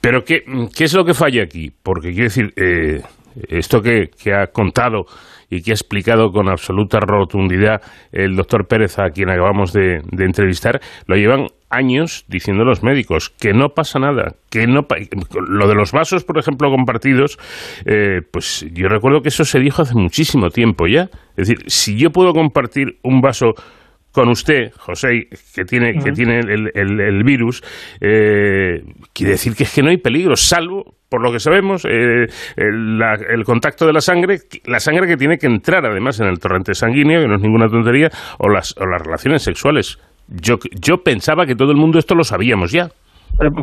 Pero ¿qué, qué es lo que falla aquí? Porque quiero decir, eh, esto que, que ha contado y que ha explicado con absoluta rotundidad el doctor Pérez, a quien acabamos de entrevistar, lo llevan años diciendo los médicos que no pasa nada, que no pa- lo de los vasos, por ejemplo, compartidos, eh, pues yo recuerdo que eso se dijo hace muchísimo tiempo ya. Es decir, si yo puedo compartir un vaso con usted, José, que tiene, que tiene el, el- el virus, eh, quiere decir que es que no hay peligro, salvo, por lo que sabemos, eh, el, la- el contacto de la sangre, la sangre que tiene que entrar además en el torrente sanguíneo, que no es ninguna tontería, o las, o las relaciones sexuales. Yo, yo pensaba que todo el mundo esto lo sabíamos ya.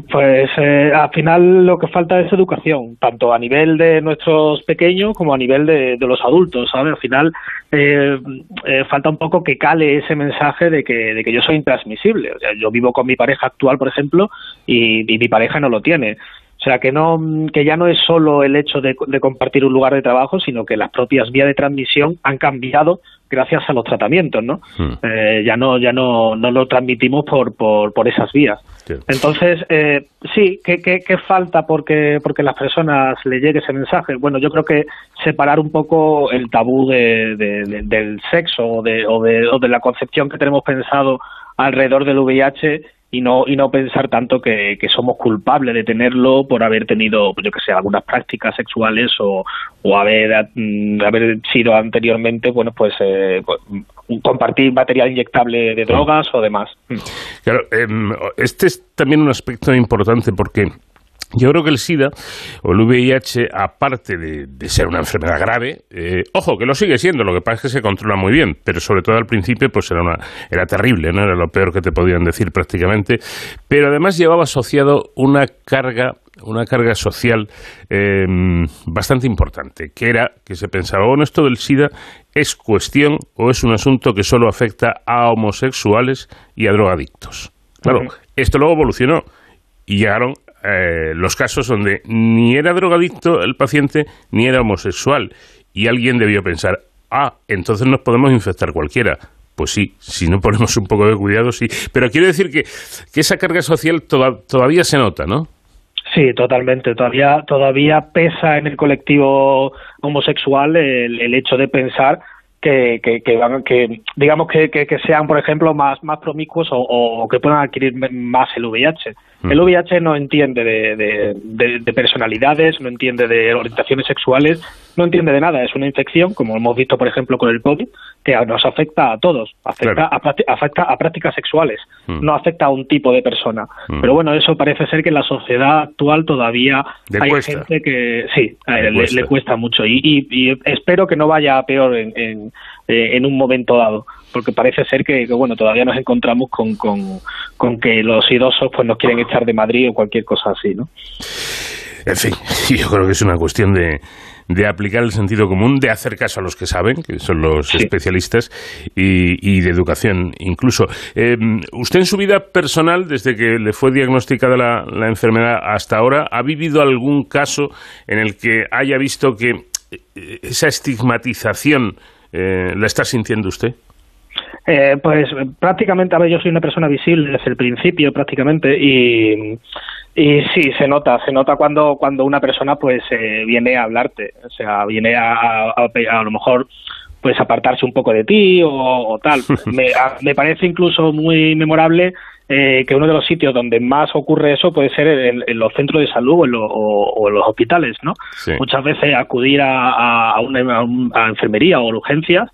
Pues eh, al final lo que falta es educación, tanto a nivel de nuestros pequeños como a nivel de, de los adultos, ¿sabes? Al final eh, eh, falta un poco que cale ese mensaje de que, de que yo soy intransmisible. O sea, yo vivo con mi pareja actual, por ejemplo, y mi pareja no lo tiene. O sea, que, no, que ya no es solo el hecho de, de compartir un lugar de trabajo, sino que las propias vías de transmisión han cambiado gracias a los tratamientos, ¿no? Eh, ya no ya no, no lo transmitimos por, por, por esas vías. Entonces, eh, sí, ¿qué, qué, qué falta porque, porque las personas le llegue ese mensaje? Bueno, yo creo que separar un poco el tabú de, de- de- del sexo o de, o, de, o de la concepción que tenemos pensado alrededor del VIH y no y no pensar tanto que, que somos culpables de tenerlo por haber tenido, pues yo que sé, algunas prácticas sexuales o, o haber, mm, haber sido anteriormente, bueno, pues, eh, pues, mm, compartir material inyectable de drogas o demás. Mm. Claro, em, este es también un aspecto importante porque yo creo que el SIDA o el VIH, aparte de, de ser una enfermedad grave, eh, ojo, que lo sigue siendo, lo que pasa es que se controla muy bien, pero sobre todo al principio pues era, una, era terrible, ¿no? Era lo peor que te podían decir prácticamente, pero además llevaba asociado una carga una carga social eh, bastante importante, que era que se pensaba, bueno, esto del SIDA es cuestión o es un asunto que solo afecta a homosexuales y a drogadictos. Claro, esto luego evolucionó y llegaron eh, los casos donde ni era drogadicto el paciente ni era homosexual. Y alguien debió pensar, ah, entonces nos podemos infectar cualquiera. Pues sí, si no ponemos un poco de cuidado, sí. Pero quiero decir que, que esa carga social todavía se nota, ¿no? Sí, totalmente. Todavía, todavía pesa en el colectivo homosexual el, el hecho de pensar que, que, que, digamos que, que, sean, por ejemplo, más, más promiscuos o, que puedan adquirir más el VIH. El VIH no entiende de, de, personalidades, no entiende de orientaciones sexuales, no entiende de nada. Es una infección, como hemos visto, por ejemplo, con el COVID, que nos afecta a todos, afecta, a, afecta a prácticas sexuales, mm. no afecta a un tipo de persona. Mm. Pero bueno, eso parece ser que en la sociedad actual todavía hay gente que sí, le, cuesta. mucho y, y, espero que no vaya a peor en, en, eh, en un momento dado porque parece ser que, bueno todavía nos encontramos con, con, con, que los idosos pues nos quieren echar de Madrid o cualquier cosa así, ¿no? En fin, yo creo que es una cuestión de, de aplicar el sentido común, de hacer caso a los que saben, que son los especialistas, y, de educación incluso. Eh, usted en su vida personal, desde que le fue diagnosticada la, enfermedad hasta ahora, ¿ha vivido algún caso en el que haya visto que eh, esa estigmatización eh, la está sintiendo usted? Pues prácticamente, a ver, yo soy una persona visible desde el principio prácticamente y y sí, se nota, se nota cuando, cuando una persona pues eh, viene a hablarte, o sea, viene a, a, a, lo mejor pues apartarse un poco de ti o, tal. Me, me, parece incluso muy memorable eh, que uno de los sitios donde más ocurre eso puede ser en, los centros de salud o en, o, los hospitales, ¿no? Muchas veces acudir a, a, una, a enfermería o urgencias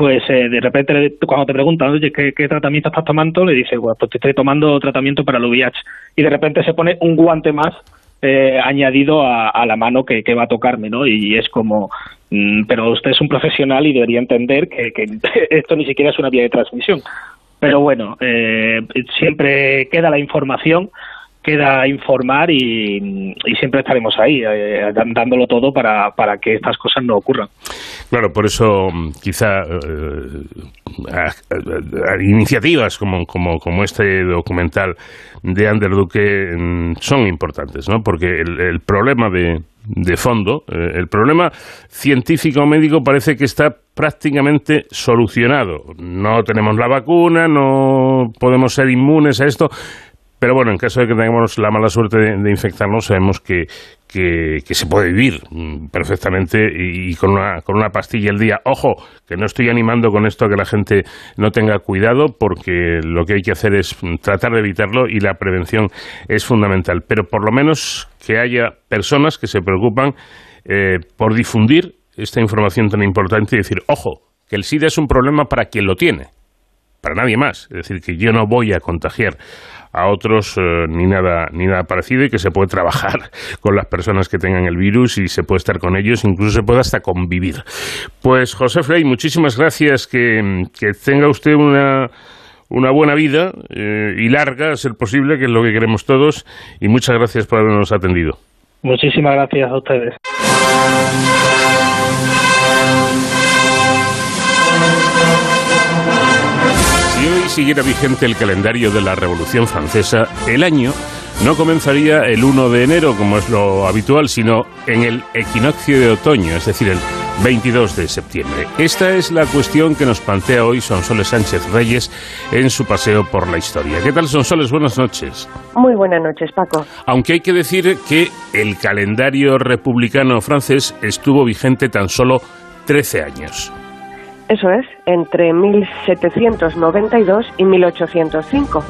pues eh, de repente cuando te preguntan, oye, ¿qué, tratamiento estás tomando? Le dices, bueno, pues te estoy tomando tratamiento para el VIH. Y de repente se pone un guante más eh, añadido a, la mano que, va a tocarme, ¿no? Y es como, mm, pero usted es un profesional y debería entender que, esto ni siquiera es una vía de transmisión. Pero bueno, eh, siempre queda la información queda informar y, siempre estaremos ahí, eh, dándolo todo para, para que estas cosas no ocurran. Claro, por eso quizá eh, iniciativas como, como, como este documental de Ander Duque mm, son importantes, ¿no? Porque el, problema de, de fondo, eh, el problema científico-médico parece que está prácticamente solucionado. No tenemos la vacuna, no podemos ser inmunes a esto, pero bueno, en caso de que tengamos la mala suerte de, infectarnos, sabemos que, que, se puede vivir mm, perfectamente y, con, una, con una pastilla al día. Ojo, que no estoy animando con esto a que la gente no tenga cuidado, porque lo que hay que hacer es tratar de evitarlo y la prevención es fundamental. Pero por lo menos que haya personas que se preocupan eh, por difundir esta información tan importante y decir, ojo, que el SIDA es un problema para quien lo tiene, para nadie más. Es decir, que yo no voy a contagiar a otros eh, ni nada ni nada parecido y que se puede trabajar con las personas que tengan el virus y se puede estar con ellos, incluso se puede hasta convivir. Pues José Frey, muchísimas gracias, que, tenga usted una una buena vida eh, y larga, a ser posible, que es lo que queremos todos, y muchas gracias por habernos atendido. Muchísimas gracias a ustedes. Si hoy siguiera vigente el calendario de la Revolución Francesa, el año no comenzaría el 1 de enero, como es lo habitual, sino en el equinoccio de otoño, es decir, el 22 de septiembre. Esta es la cuestión que nos plantea hoy Sonsoles Sánchez Reyes en su paseo por la historia. ¿Qué tal, Sonsoles? Buenas noches. Muy buenas noches, Paco. Aunque hay que decir que el calendario republicano francés estuvo vigente tan solo 13 años. Eso es, entre 1792 y 1805.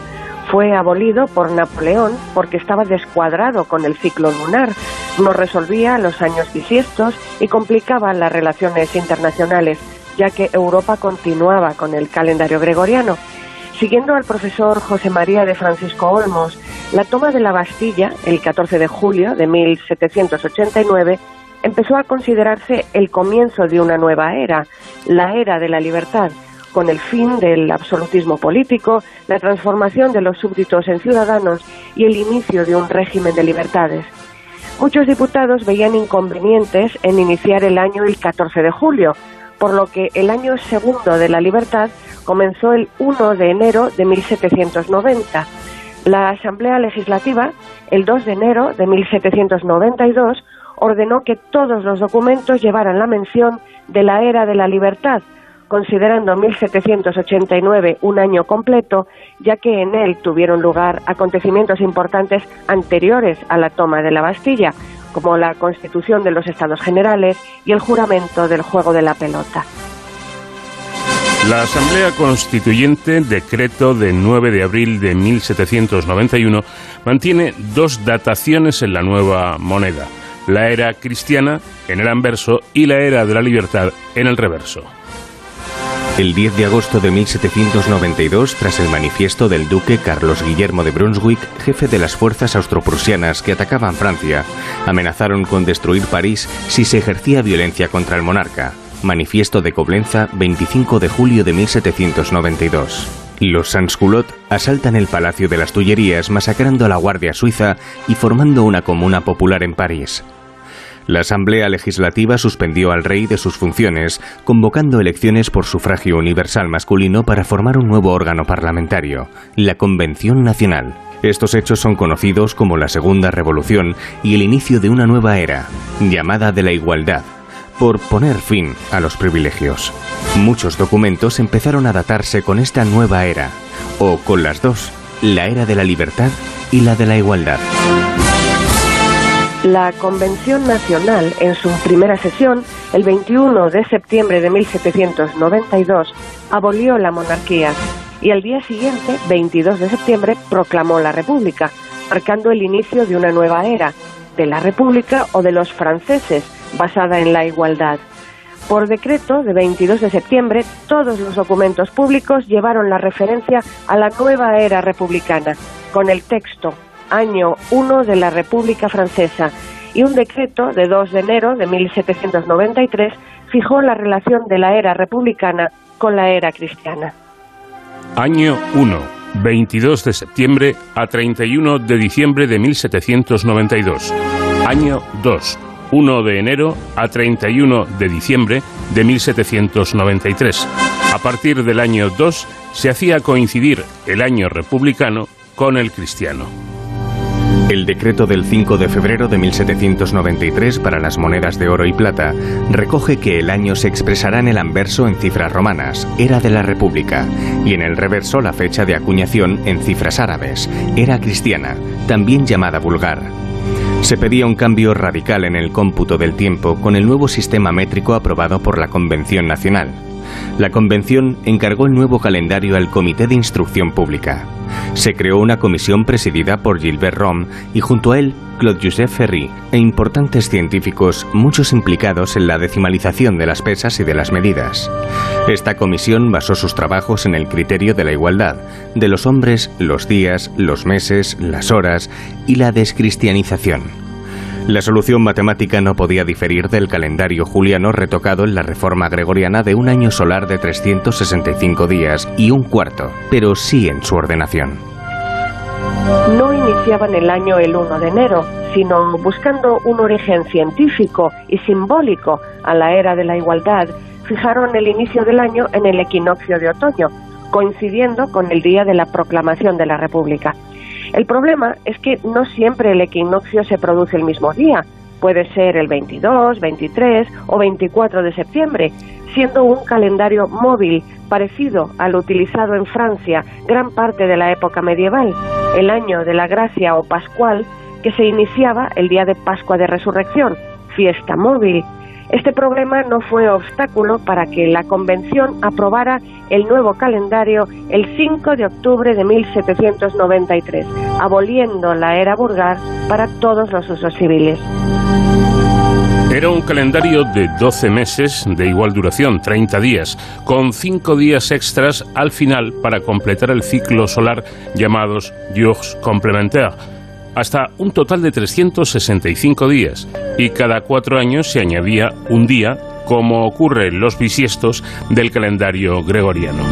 Fue abolido por Napoleón porque estaba descuadrado con el ciclo lunar, no resolvía los años bisiestos y complicaba las relaciones internacionales, ya que Europa continuaba con el calendario gregoriano. Siguiendo al profesor José María de Francisco Olmos, la toma de la Bastilla, el 14 de julio de 1789, empezó a considerarse el comienzo de una nueva era, la era de la libertad, con el fin del absolutismo político, la transformación de los súbditos en ciudadanos y el inicio de un régimen de libertades. Muchos diputados veían inconvenientes en iniciar el año el 14 de julio, por lo que el año segundo de la libertad comenzó el 1 de enero de 1790. La Asamblea Legislativa, el 2 de enero de 1792, ordenó que todos los documentos llevaran la mención de la era de la libertad, considerando 1789 un año completo, ya que en él tuvieron lugar acontecimientos importantes anteriores a la toma de la Bastilla, como la constitución de los Estados Generales y el juramento del juego de la pelota. La Asamblea Constituyente, decreto de 9 de abril de 1791, mantiene dos dataciones en la nueva moneda, la era cristiana en el anverso y la era de la libertad en el reverso. El 10 de agosto de 1792, tras el manifiesto del duque Carlos Guillermo de Brunswick, jefe de las fuerzas austroprusianas que atacaban Francia, amenazaron con destruir París si se ejercía violencia contra el monarca. Manifiesto de Coblenza, 25 de julio de 1792. Los Sansculot asaltan el Palacio de las Tullerías masacrando a la Guardia Suiza y formando una comuna popular en París. La Asamblea Legislativa suspendió al rey de sus funciones, convocando elecciones por sufragio universal masculino para formar un nuevo órgano parlamentario, la Convención Nacional. Estos hechos son conocidos como la Segunda Revolución y el inicio de una nueva era, llamada de la igualdad, por poner fin a los privilegios. Muchos documentos empezaron a datarse con esta nueva era, o con las dos, la era de la libertad y la de la igualdad. La Convención Nacional, en su primera sesión, el 21 de septiembre de 1792, abolió la monarquía y al día siguiente, 22 de septiembre, proclamó la República, marcando el inicio de una nueva era, de la República o de los franceses, basada en la igualdad. Por decreto de 22 de septiembre, todos los documentos públicos llevaron la referencia a la nueva era republicana, con el texto año 1 de la República Francesa, y un decreto de 2 de enero de 1793 fijó la relación de la era republicana con la era cristiana. Año 1, 22 de septiembre a 31 de diciembre de 1792. Año 2, 1 de enero a 31 de diciembre de 1793. A partir del año 2 se hacía coincidir el año republicano con el cristiano. El decreto del 5 de febrero de 1793 para las monedas de oro y plata recoge que el año se expresará en el anverso en cifras romanas, era de la República, y en el reverso la fecha de acuñación en cifras árabes, era cristiana, también llamada vulgar. Se pedía un cambio radical en el cómputo del tiempo con el nuevo sistema métrico aprobado por la Convención Nacional. La Convención encargó el nuevo calendario al Comité de Instrucción Pública. Se creó una comisión presidida por Gilbert Rom y junto a él Claude-Joseph Ferry e importantes científicos, muchos implicados en la decimalización de las pesas y de las medidas. Esta comisión basó sus trabajos en el criterio de la igualdad, de los hombres, los días, los meses, las horas y la descristianización. La solución matemática no podía diferir del calendario juliano retocado en la reforma gregoriana de un año solar de 365 días y un cuarto, pero sí en su ordenación. No iniciaban el año el 1 de enero, sino buscando un origen científico y simbólico a la era de la igualdad, fijaron el inicio del año en el equinoccio de otoño, coincidiendo con el día de la proclamación de la República. El problema es que no siempre el equinoccio se produce el mismo día. Puede ser el 22, 23 o 24 de septiembre, siendo un calendario móvil parecido al utilizado en Francia gran parte de la época medieval, el año de la gracia o pascual, que se iniciaba el día de Pascua de Resurrección, fiesta móvil, este problema no fue obstáculo para que la Convención aprobara el nuevo calendario el 5 de octubre de 1793, aboliendo la era burgar para todos los usos civiles. Era un calendario de 12 meses de igual duración, 30 días, con 5 días extras al final para completar el ciclo solar llamados jours complémentaires hasta un total de 365 días y cada cuatro años se añadía un día, como ocurre en los bisiestos del calendario gregoriano.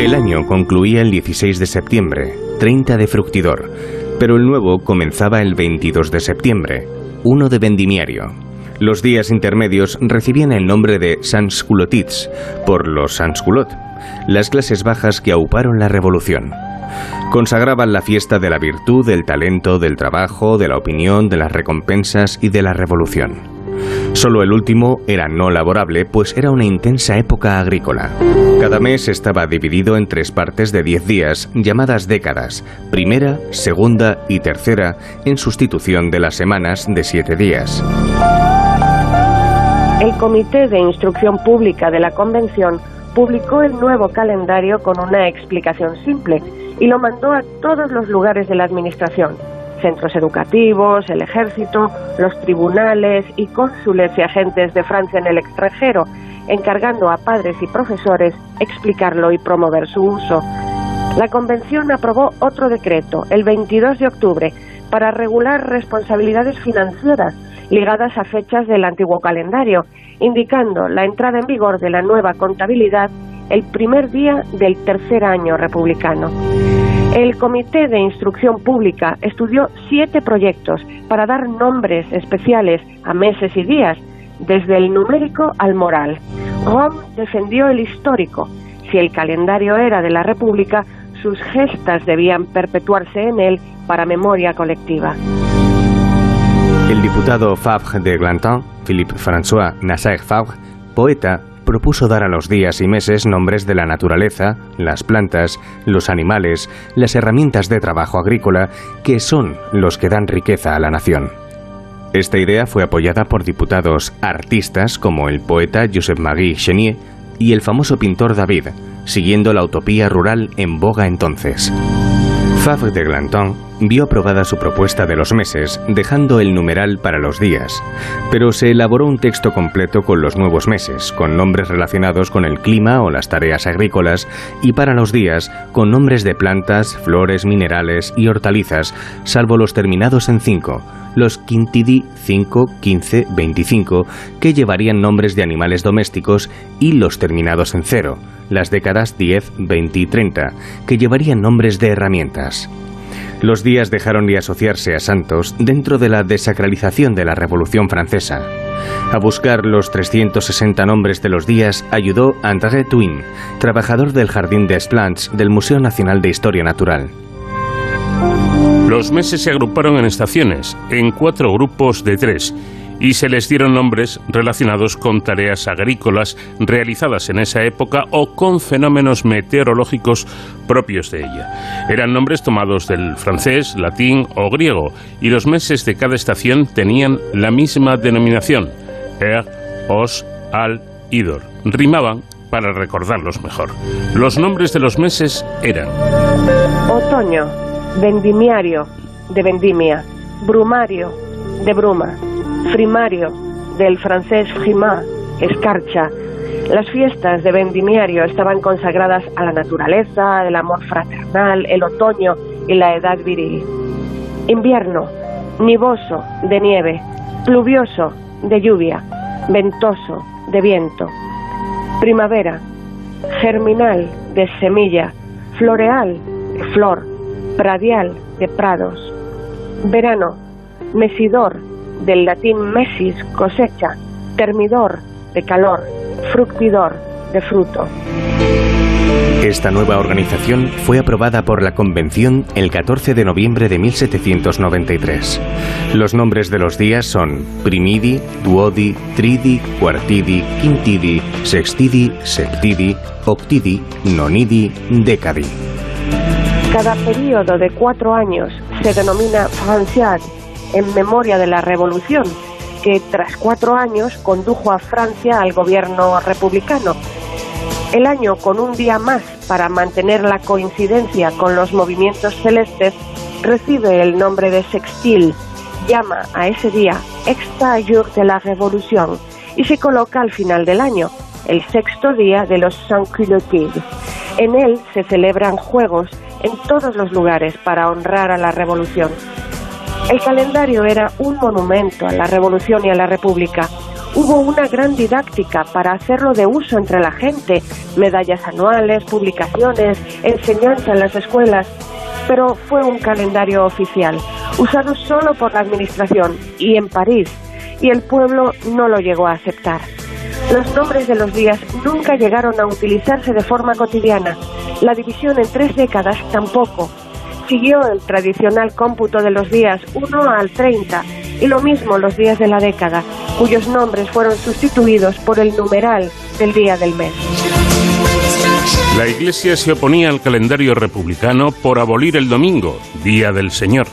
El año concluía el 16 de septiembre, 30 de fructidor, pero el nuevo comenzaba el 22 de septiembre, 1 de vendimiario. Los días intermedios recibían el nombre de Sansculotits, por los Sansculot, las clases bajas que auparon la revolución consagraban la fiesta de la virtud, del talento, del trabajo, de la opinión, de las recompensas y de la revolución. Solo el último era no laborable, pues era una intensa época agrícola. Cada mes estaba dividido en tres partes de 10 días, llamadas décadas, primera, segunda y tercera, en sustitución de las semanas de 7 días. El Comité de Instrucción Pública de la Convención publicó el nuevo calendario con una explicación simple y lo mandó a todos los lugares de la Administración centros educativos, el ejército, los tribunales y cónsules y agentes de Francia en el extranjero, encargando a padres y profesores explicarlo y promover su uso. La Convención aprobó otro decreto, el 22 de octubre, para regular responsabilidades financieras ligadas a fechas del antiguo calendario, indicando la entrada en vigor de la nueva contabilidad el primer día del tercer año republicano. El Comité de Instrucción Pública estudió siete proyectos para dar nombres especiales a meses y días, desde el numérico al moral. Rom defendió el histórico. Si el calendario era de la República, sus gestas debían perpetuarse en él para memoria colectiva. El diputado Favre de Glantin, Philippe François Nasser Favre, poeta, propuso dar a los días y meses nombres de la naturaleza, las plantas, los animales, las herramientas de trabajo agrícola, que son los que dan riqueza a la nación. Esta idea fue apoyada por diputados artistas como el poeta Joseph-Marie Chenier y el famoso pintor David, siguiendo la utopía rural en boga entonces. Favre de Glanton vio aprobada su propuesta de los meses, dejando el numeral para los días, pero se elaboró un texto completo con los nuevos meses, con nombres relacionados con el clima o las tareas agrícolas, y para los días, con nombres de plantas, flores, minerales y hortalizas, salvo los terminados en 5, los quintidi 5, 15, 25, que llevarían nombres de animales domésticos, y los terminados en 0, las décadas 10, 20 y 30, que llevarían nombres de herramientas. Los días dejaron de asociarse a santos dentro de la desacralización de la Revolución Francesa. A buscar los 360 nombres de los días ayudó André Twin, trabajador del Jardín des Plantes del Museo Nacional de Historia Natural. Los meses se agruparon en estaciones, en cuatro grupos de tres, y se les dieron nombres relacionados con tareas agrícolas realizadas en esa época o con fenómenos meteorológicos propios de ella. Eran nombres tomados del francés, latín o griego, y los meses de cada estación tenían la misma denominación, Er, Os, Al, Idor. Rimaban para recordarlos mejor. Los nombres de los meses eran Otoño, vendimiario, de vendimia, brumario, de bruma, frimario, del francés frima, escarcha. Las fiestas de vendimiario estaban consagradas a la naturaleza, el amor fraternal, el otoño y la edad viril. Invierno, nivoso, de nieve, pluvioso, de lluvia, ventoso, de viento. Primavera, germinal, de semilla, floreal, de flor, pradial, de prados. Verano, mesidor, del latín mesis, cosecha, termidor, de calor, fructidor, de fruto. Esta nueva organización fue aprobada por la Convención el 14 de noviembre de 1793. Los nombres de los días son primidi, duodi, tridi, quartidi, quintidi, sextidi, septidi, octidi, nonidi, decadi. Cada periodo de cuatro años se denomina Franciad en memoria de la Revolución, que tras cuatro años condujo a Francia al gobierno republicano. El año con un día más para mantener la coincidencia con los movimientos celestes recibe el nombre de sextil, llama a ese día Extra Jour de la Revolución y se coloca al final del año, el sexto día de los Saint-Culottes. En él se celebran juegos en todos los lugares para honrar a la Revolución. El calendario era un monumento a la Revolución y a la República. Hubo una gran didáctica para hacerlo de uso entre la gente, medallas anuales, publicaciones, enseñanza en las escuelas, pero fue un calendario oficial, usado solo por la Administración y en París, y el pueblo no lo llegó a aceptar. Los nombres de los días nunca llegaron a utilizarse de forma cotidiana. La división en tres décadas tampoco. Siguió el tradicional cómputo de los días 1 al 30 Y lo mismo los días de la década, cuyos nombres fueron sustituidos por el numeral del día del mes. La Iglesia se oponía al calendario republicano por abolir el domingo, Día del Señor.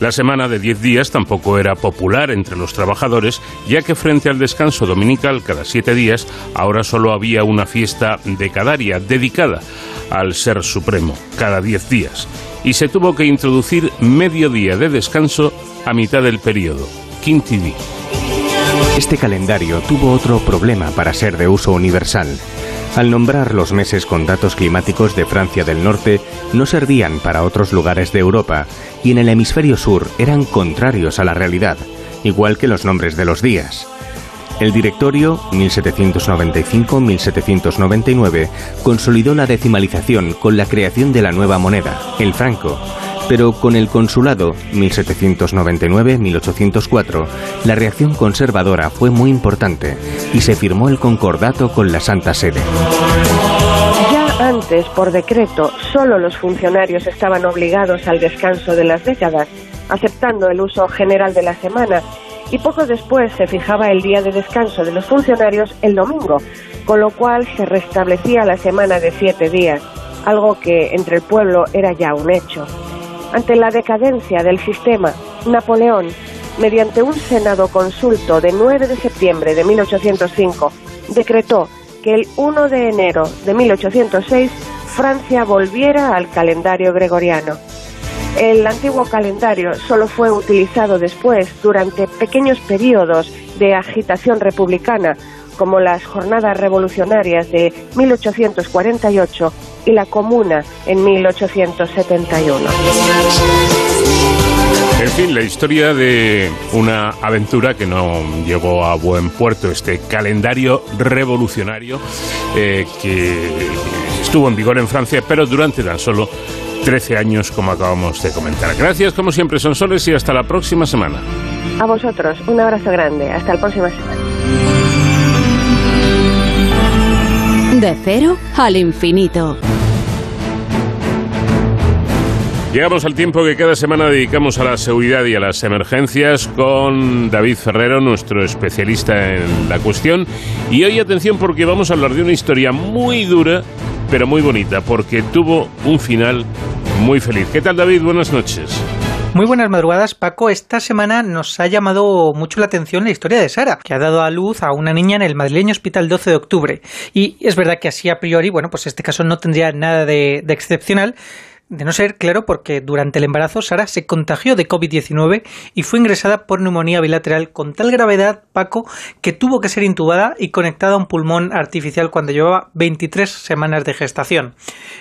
La semana de 10 días tampoco era popular entre los trabajadores, ya que frente al descanso dominical cada siete días, ahora solo había una fiesta decadaria dedicada al Ser Supremo, cada 10 días, y se tuvo que introducir medio día de descanso a mitad del periodo, Quinti Este calendario tuvo otro problema para ser de uso universal. Al nombrar los meses con datos climáticos de Francia del Norte, no servían para otros lugares de Europa y en el hemisferio sur eran contrarios a la realidad, igual que los nombres de los días. El directorio 1795-1799 consolidó la decimalización con la creación de la nueva moneda, el franco, pero con el consulado 1799-1804, la reacción conservadora fue muy importante y se firmó el concordato con la Santa Sede. Ya antes, por decreto, solo los funcionarios estaban obligados al descanso de las décadas, aceptando el uso general de la semana, y poco después se fijaba el día de descanso de los funcionarios el domingo, con lo cual se restablecía la semana de siete días, algo que entre el pueblo era ya un hecho. Ante la decadencia del sistema, Napoleón, mediante un Senado consulto de 9 de septiembre de 1805, decretó que el 1 de enero de 1806 Francia volviera al calendario gregoriano. El antiguo calendario solo fue utilizado después durante pequeños periodos de agitación republicana, como las jornadas revolucionarias de 1848 y la Comuna en 1871. En fin, la historia de una aventura que no llegó a buen puerto, este calendario revolucionario eh, que estuvo en vigor en Francia, pero durante tan solo 13 años, como acabamos de comentar. Gracias, como siempre, son soles y hasta la próxima semana. A vosotros, un abrazo grande. Hasta la próxima semana. De cero al infinito. Llegamos al tiempo que cada semana dedicamos a la seguridad y a las emergencias con David Ferrero, nuestro especialista en la cuestión. Y hoy atención porque vamos a hablar de una historia muy dura, pero muy bonita, porque tuvo un final muy feliz. ¿Qué tal David? Buenas noches. Muy buenas madrugadas, Paco. Esta semana nos ha llamado mucho la atención la historia de Sara, que ha dado a luz a una niña en el madrileño Hospital 12 de octubre. Y es verdad que así a priori, bueno, pues este caso no tendría nada de, de excepcional, de no ser claro porque durante el embarazo Sara se contagió de COVID-19 y fue ingresada por neumonía bilateral con tal gravedad, Paco, que tuvo que ser intubada y conectada a un pulmón artificial cuando llevaba 23 semanas de gestación.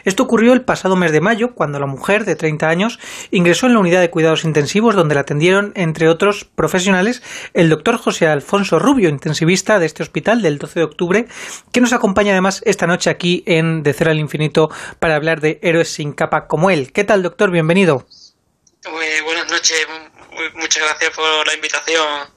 Esto ocurrió el pasado mes de mayo, cuando la mujer de 30 años ingresó en la unidad de cuidados intensivos donde la atendieron, entre otros profesionales, el doctor José Alfonso Rubio, intensivista de este hospital del 12 de octubre, que nos acompaña además esta noche aquí en De Cero al Infinito para hablar de héroes sin capa como él. ¿Qué tal, doctor? Bienvenido. buenas noches, muchas gracias por la invitación.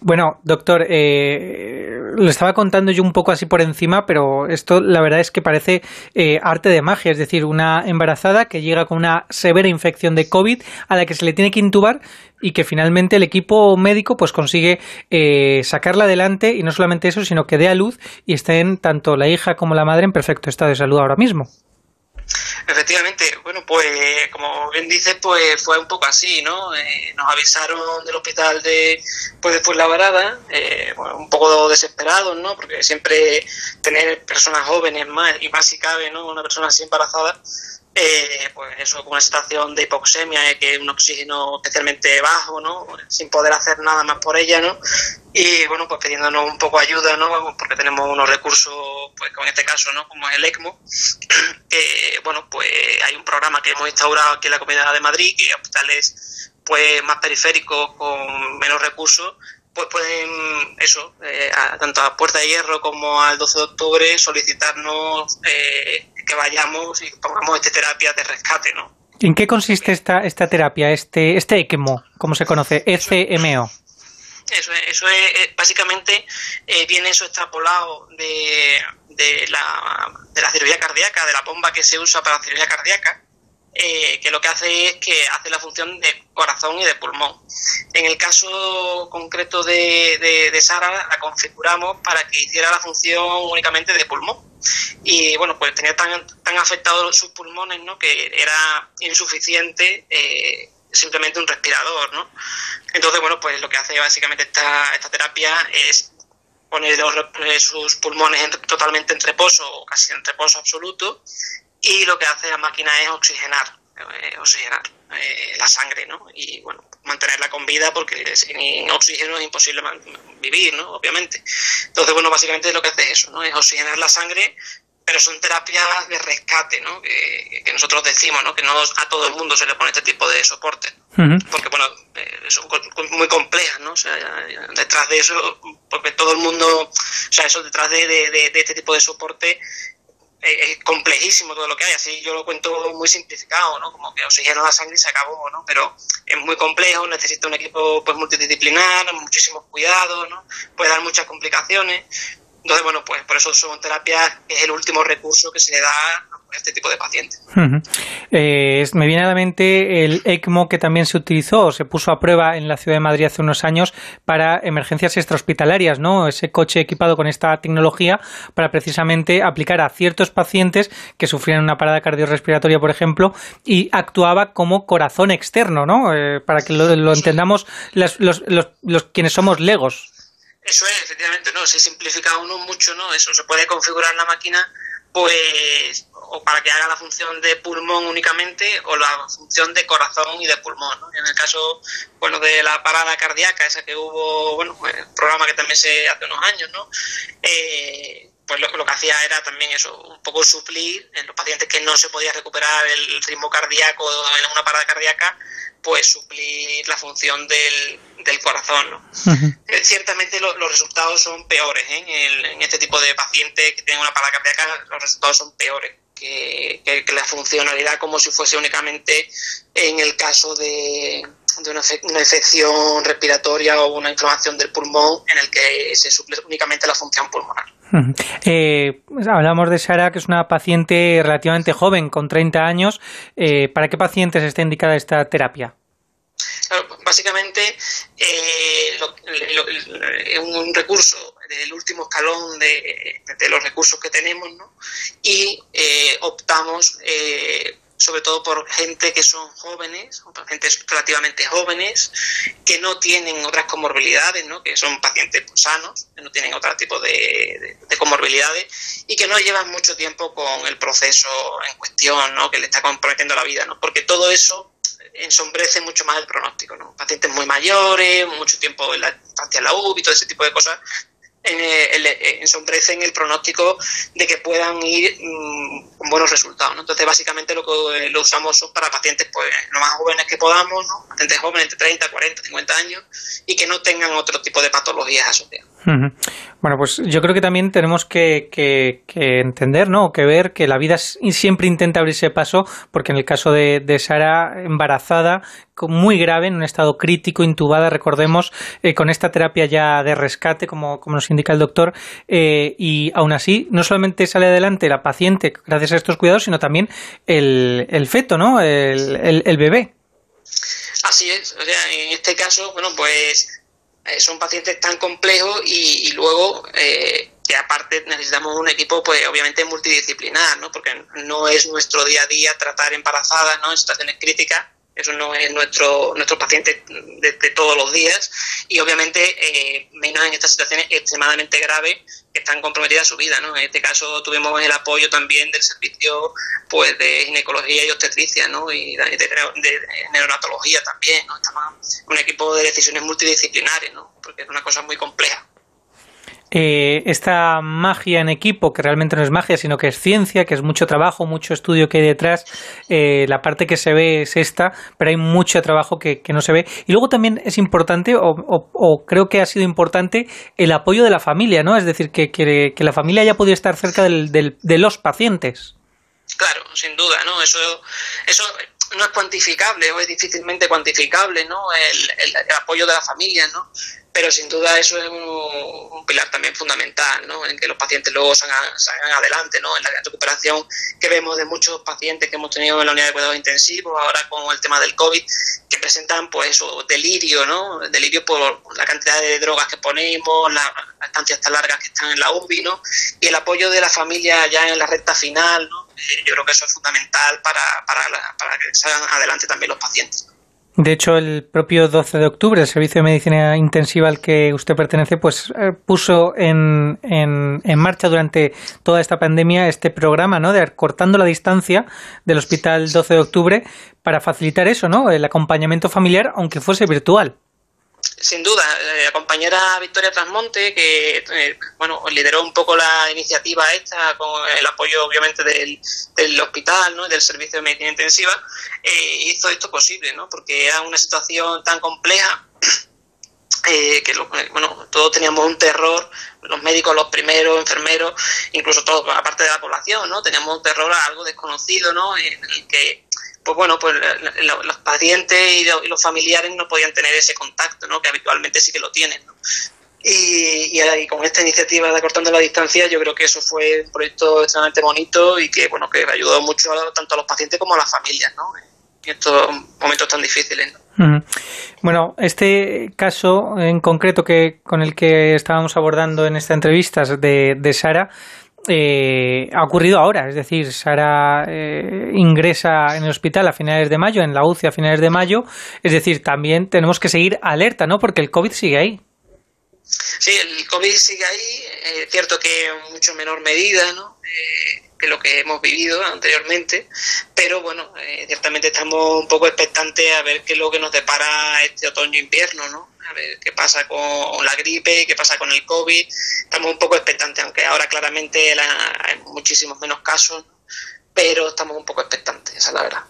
Bueno, doctor, eh, lo estaba contando yo un poco así por encima, pero esto la verdad es que parece eh, arte de magia, es decir, una embarazada que llega con una severa infección de COVID a la que se le tiene que intubar y que finalmente el equipo médico pues consigue eh, sacarla adelante y no solamente eso, sino que dé a luz y estén tanto la hija como la madre en perfecto estado de salud ahora mismo. Efectivamente, bueno, pues como bien dices, pues fue un poco así, ¿no? Eh, nos avisaron del hospital de pues después la varada, eh, un poco desesperados, ¿no? Porque siempre tener personas jóvenes más y más si cabe, ¿no? Una persona así embarazada, eh, pues eso, con una situación de hipoxemia, eh, que es un oxígeno especialmente bajo, ¿no? Sin poder hacer nada más por ella, ¿no? Y bueno, pues pidiéndonos un poco ayuda, ¿no? Porque tenemos unos recursos, pues como en este caso, ¿no? Como es el ECMO, que bueno, pues hay un programa que hemos instaurado aquí en la Comunidad de Madrid, que hospitales pues más periféricos con menos recursos pues pueden, eso, eh, tanto a Puerta de Hierro como al 12 de octubre solicitarnos eh, que vayamos y pongamos esta terapia de rescate, ¿no? ¿En qué consiste esta, esta terapia, este, este ECMO, como se conoce, ECMO? Eso es, eso es básicamente eh, viene eso extrapolado de, de, la, de la cirugía cardíaca, de la bomba que se usa para la cirugía cardíaca, eh, que lo que hace es que hace la función de corazón y de pulmón. En el caso concreto de, de, Sara, la configuramos para que hiciera la función únicamente de pulmón. Y bueno, pues tenía tan, tan afectados sus pulmones, ¿no? Que era insuficiente eh, simplemente un respirador, ¿no? Entonces, bueno, pues lo que hace básicamente esta, esta terapia es poner sus pulmones totalmente en reposo o casi en reposo absoluto y lo que hace la máquina es oxigenar, eh, oxigenar eh, la sangre, ¿no? Y bueno, mantenerla con vida porque sin oxígeno es imposible vivir, ¿no? Obviamente. Entonces, bueno, básicamente lo que hace es eso, ¿no? Es oxigenar la sangre, pero son terapias de rescate, ¿no? Que, nosotros decimos, ¿no? Que no a todo el mundo se le pone este tipo de soporte. Porque, bueno, eh, son muy complejas, ¿no? O sea, detrás de eso, porque todo el mundo, o sea, eso detrás de, de este tipo de soporte es complejísimo todo lo que hay, así yo lo cuento muy simplificado, ¿no? Como que oxigena la sangre y se acabó, ¿no? Pero es muy complejo, necesita un equipo pues multidisciplinar, muchísimos cuidados, ¿no? Puede dar muchas complicaciones. Entonces, bueno, pues por eso son terapias, es el último recurso que se le da este tipo de pacientes. Eh, me viene a la mente el ECMO que también se utilizó, se puso a prueba en la ciudad de Madrid hace unos años para emergencias extrahospitalarias, ¿no? Ese coche equipado con esta tecnología para precisamente aplicar a ciertos pacientes que sufrían una parada cardiorrespiratoria, por ejemplo, y actuaba como corazón externo, ¿no? Eh, para que lo, entendamos los, los, los, quienes somos legos. Eso es, efectivamente, ¿no? Se simplifica uno mucho, ¿no? Eso se puede configurar la máquina pues o para que haga la función de pulmón únicamente o la función de corazón y de pulmón. En el caso bueno de la parada cardíaca, esa que hubo, bueno, pues, el programa que también se hace unos años, ¿no? Eh, pues lo, lo, que hacía era también eso, un poco suplir en los pacientes que no se podía recuperar el ritmo cardíaco en una parada cardíaca, pues suplir la función del, del corazón. ¿no? Eh, ciertamente los resultados son peores ¿eh? en, este tipo de pacientes que tienen una parada cardíaca, los resultados son peores que, la funcionalidad como si fuese únicamente en el caso de, de una, una, infección respiratoria o una inflamación del pulmón en el que se suple únicamente la función pulmonar. Eh, hablamos de Sara, que es una paciente relativamente joven, con 30 años. Eh, ¿Para qué pacientes está indicada esta terapia? básicamente eh, es un recurso del último escalón de, los recursos que tenemos ¿no? y eh, optamos eh, sobre todo por gente que son jóvenes, pacientes relativamente jóvenes, que no tienen otras comorbilidades, ¿no? que son pacientes sanos, que no tienen otro tipo de, comorbilidades y que no llevan mucho tiempo con el proceso en cuestión, ¿no? que le está comprometiendo la vida, ¿no? porque todo eso ensombrece mucho más el pronóstico, ¿no? Pacientes muy mayores, mucho tiempo en la estancia en la UBI, todo ese tipo de cosas, eh, ensombrecen el pronóstico de que puedan ir mm, con buenos resultados. Entonces, básicamente lo que lo usamos son para pacientes pues, lo más jóvenes que podamos, ¿no? pacientes jóvenes entre 30, 40, 50 años y que no tengan otro tipo de patologías asociadas. Bueno, pues yo creo que también tenemos que, entender, ¿no? Que ver que la vida siempre intenta abrirse paso, porque en el caso de, de Sara, embarazada, muy grave, en un estado crítico, intubada, recordemos, eh, con esta terapia ya de rescate, como, como nos indica el doctor, eh, y aún así, no solamente sale adelante la paciente gracias a estos cuidados, sino también el, feto, ¿no? El, el, bebé. Así es, o sea, en este caso, bueno, pues son pacientes tan complejos y, luego que aparte necesitamos un equipo pues obviamente multidisciplinar, ¿no? Porque no es nuestro día a día tratar embarazadas, ¿no? En situaciones críticas, eso no es nuestro, nuestro paciente de, todos los días y obviamente eh, menos en estas situaciones extremadamente graves que están comprometidas su vida. ¿no? En este caso tuvimos el apoyo también del servicio pues de ginecología y obstetricia ¿no? y de, de, neonatología también. ¿no? Estamos un equipo de decisiones multidisciplinares ¿no? porque es una cosa muy compleja. Eh, esta magia en equipo, que realmente no es magia, sino que es ciencia, que es mucho trabajo, mucho estudio que hay detrás, eh, la parte que se ve es esta, pero hay mucho trabajo que, no se ve. Y luego también es importante, o, creo que ha sido importante, el apoyo de la familia, ¿no? Es decir, que, que, la familia haya podido estar cerca de los pacientes. Claro, sin duda, ¿no? Eso, eso no es cuantificable o es difícilmente cuantificable, ¿no? El, apoyo de la familia, ¿no? Pero sin duda eso es un, pilar también fundamental, ¿no? En que los pacientes luego salgan, adelante, ¿no? En la recuperación que vemos de muchos pacientes que hemos tenido en la unidad de cuidados intensivos, ahora con el tema del COVID, que presentan pues eso, delirio, ¿no? Delirio por la cantidad de drogas que ponemos, las estancias tan largas que están en la UBI, ¿no? Y el apoyo de la familia ya en la recta final, ¿no? Eh, yo creo que eso es fundamental para, para, para que salgan adelante también los pacientes. De hecho, el propio 12 de octubre, el Servicio de Medicina Intensiva al que usted pertenece, pues eh, puso en, en, en, marcha durante toda esta pandemia este programa, ¿no? De cortando la distancia del Hospital 12 de octubre para facilitar eso, ¿no? El acompañamiento familiar, aunque fuese virtual sin duda, eh, la compañera Victoria Trasmonte, que eh, bueno, lideró un poco la iniciativa esta con el apoyo obviamente del, del hospital, ¿no? del servicio de medicina intensiva, eh, hizo esto posible, ¿no? porque era una situación tan compleja que bueno, todos teníamos un terror, los médicos, los primeros, enfermeros, incluso todos, aparte de la población, ¿no? Teníamos un terror a algo desconocido, ¿no? En el que pues bueno, pues los pacientes y los familiares no podían tener ese contacto, ¿no? Que habitualmente sí que lo tienen, Y, y, con esta iniciativa de Acortando la Distancia, yo creo que eso fue un proyecto extremadamente bonito y que, bueno, que ayudó mucho tanto a los pacientes como a las familias, ¿no? En estos momentos tan difíciles, Bueno, este caso en concreto que con el que estábamos abordando en esta entrevista de, de Sara, eh, ha ocurrido ahora, es decir, Sara eh, ingresa en el hospital a finales de mayo, en la UCI a finales de mayo, es decir, también tenemos que seguir alerta, ¿no? Porque el COVID sigue ahí. Sí, el COVID sigue ahí, es cierto que en mucho menor medida, ¿no? Eh, lo que hemos vivido anteriormente, pero bueno, ciertamente estamos un poco expectantes a ver qué es lo que nos depara este otoño-invierno, ¿no? a ver qué pasa con la gripe, qué pasa con el COVID. Estamos un poco expectantes, aunque ahora claramente hay muchísimos menos casos, pero estamos un poco expectantes, esa es la verdad.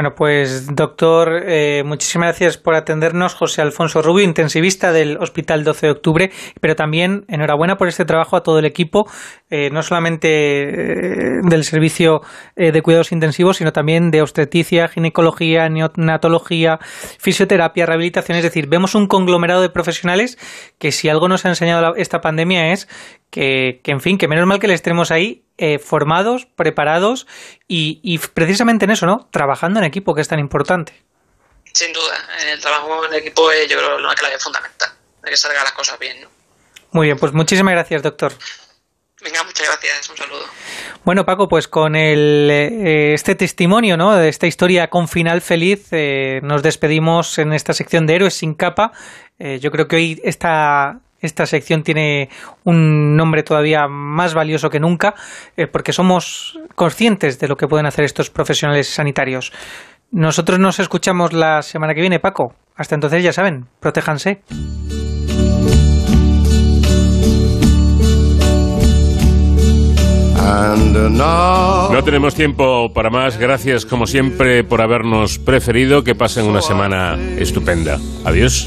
Bueno, pues doctor, eh, muchísimas gracias por atendernos. José Alfonso Rubio, intensivista del Hospital 12 de Octubre, pero también enhorabuena por este trabajo a todo el equipo, eh, no solamente eh, del Servicio de Cuidados Intensivos, sino también de obstetricia, ginecología, neonatología, fisioterapia, rehabilitación. Es decir, vemos un conglomerado de profesionales que si algo nos ha enseñado esta pandemia es que, que en fin, que menos mal que les tenemos ahí eh, formados, preparados y, precisamente en eso, ¿no? Trabajando en equipo, que es tan importante. Sin duda, el trabajo en equipo es, yo creo, una clave fundamental, de que salgan las cosas bien, ¿no? Muy bien, pues muchísimas gracias, doctor. Venga, muchas gracias, un saludo. Bueno, Paco, pues con el, eh, este testimonio, ¿no? De esta historia con final feliz, eh, nos despedimos en esta sección de Héroes sin capa. yo creo que hoy esta esta sección tiene un nombre todavía más valioso que nunca eh, porque somos conscientes de lo que pueden hacer estos profesionales sanitarios. Nosotros nos escuchamos la semana que viene, Paco. Hasta entonces, ya saben, protéjanse. No tenemos tiempo para más. Gracias, como siempre, por habernos preferido. Que pasen una semana estupenda. Adiós.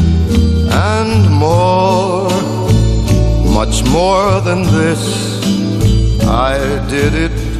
and more, much more than this. I did it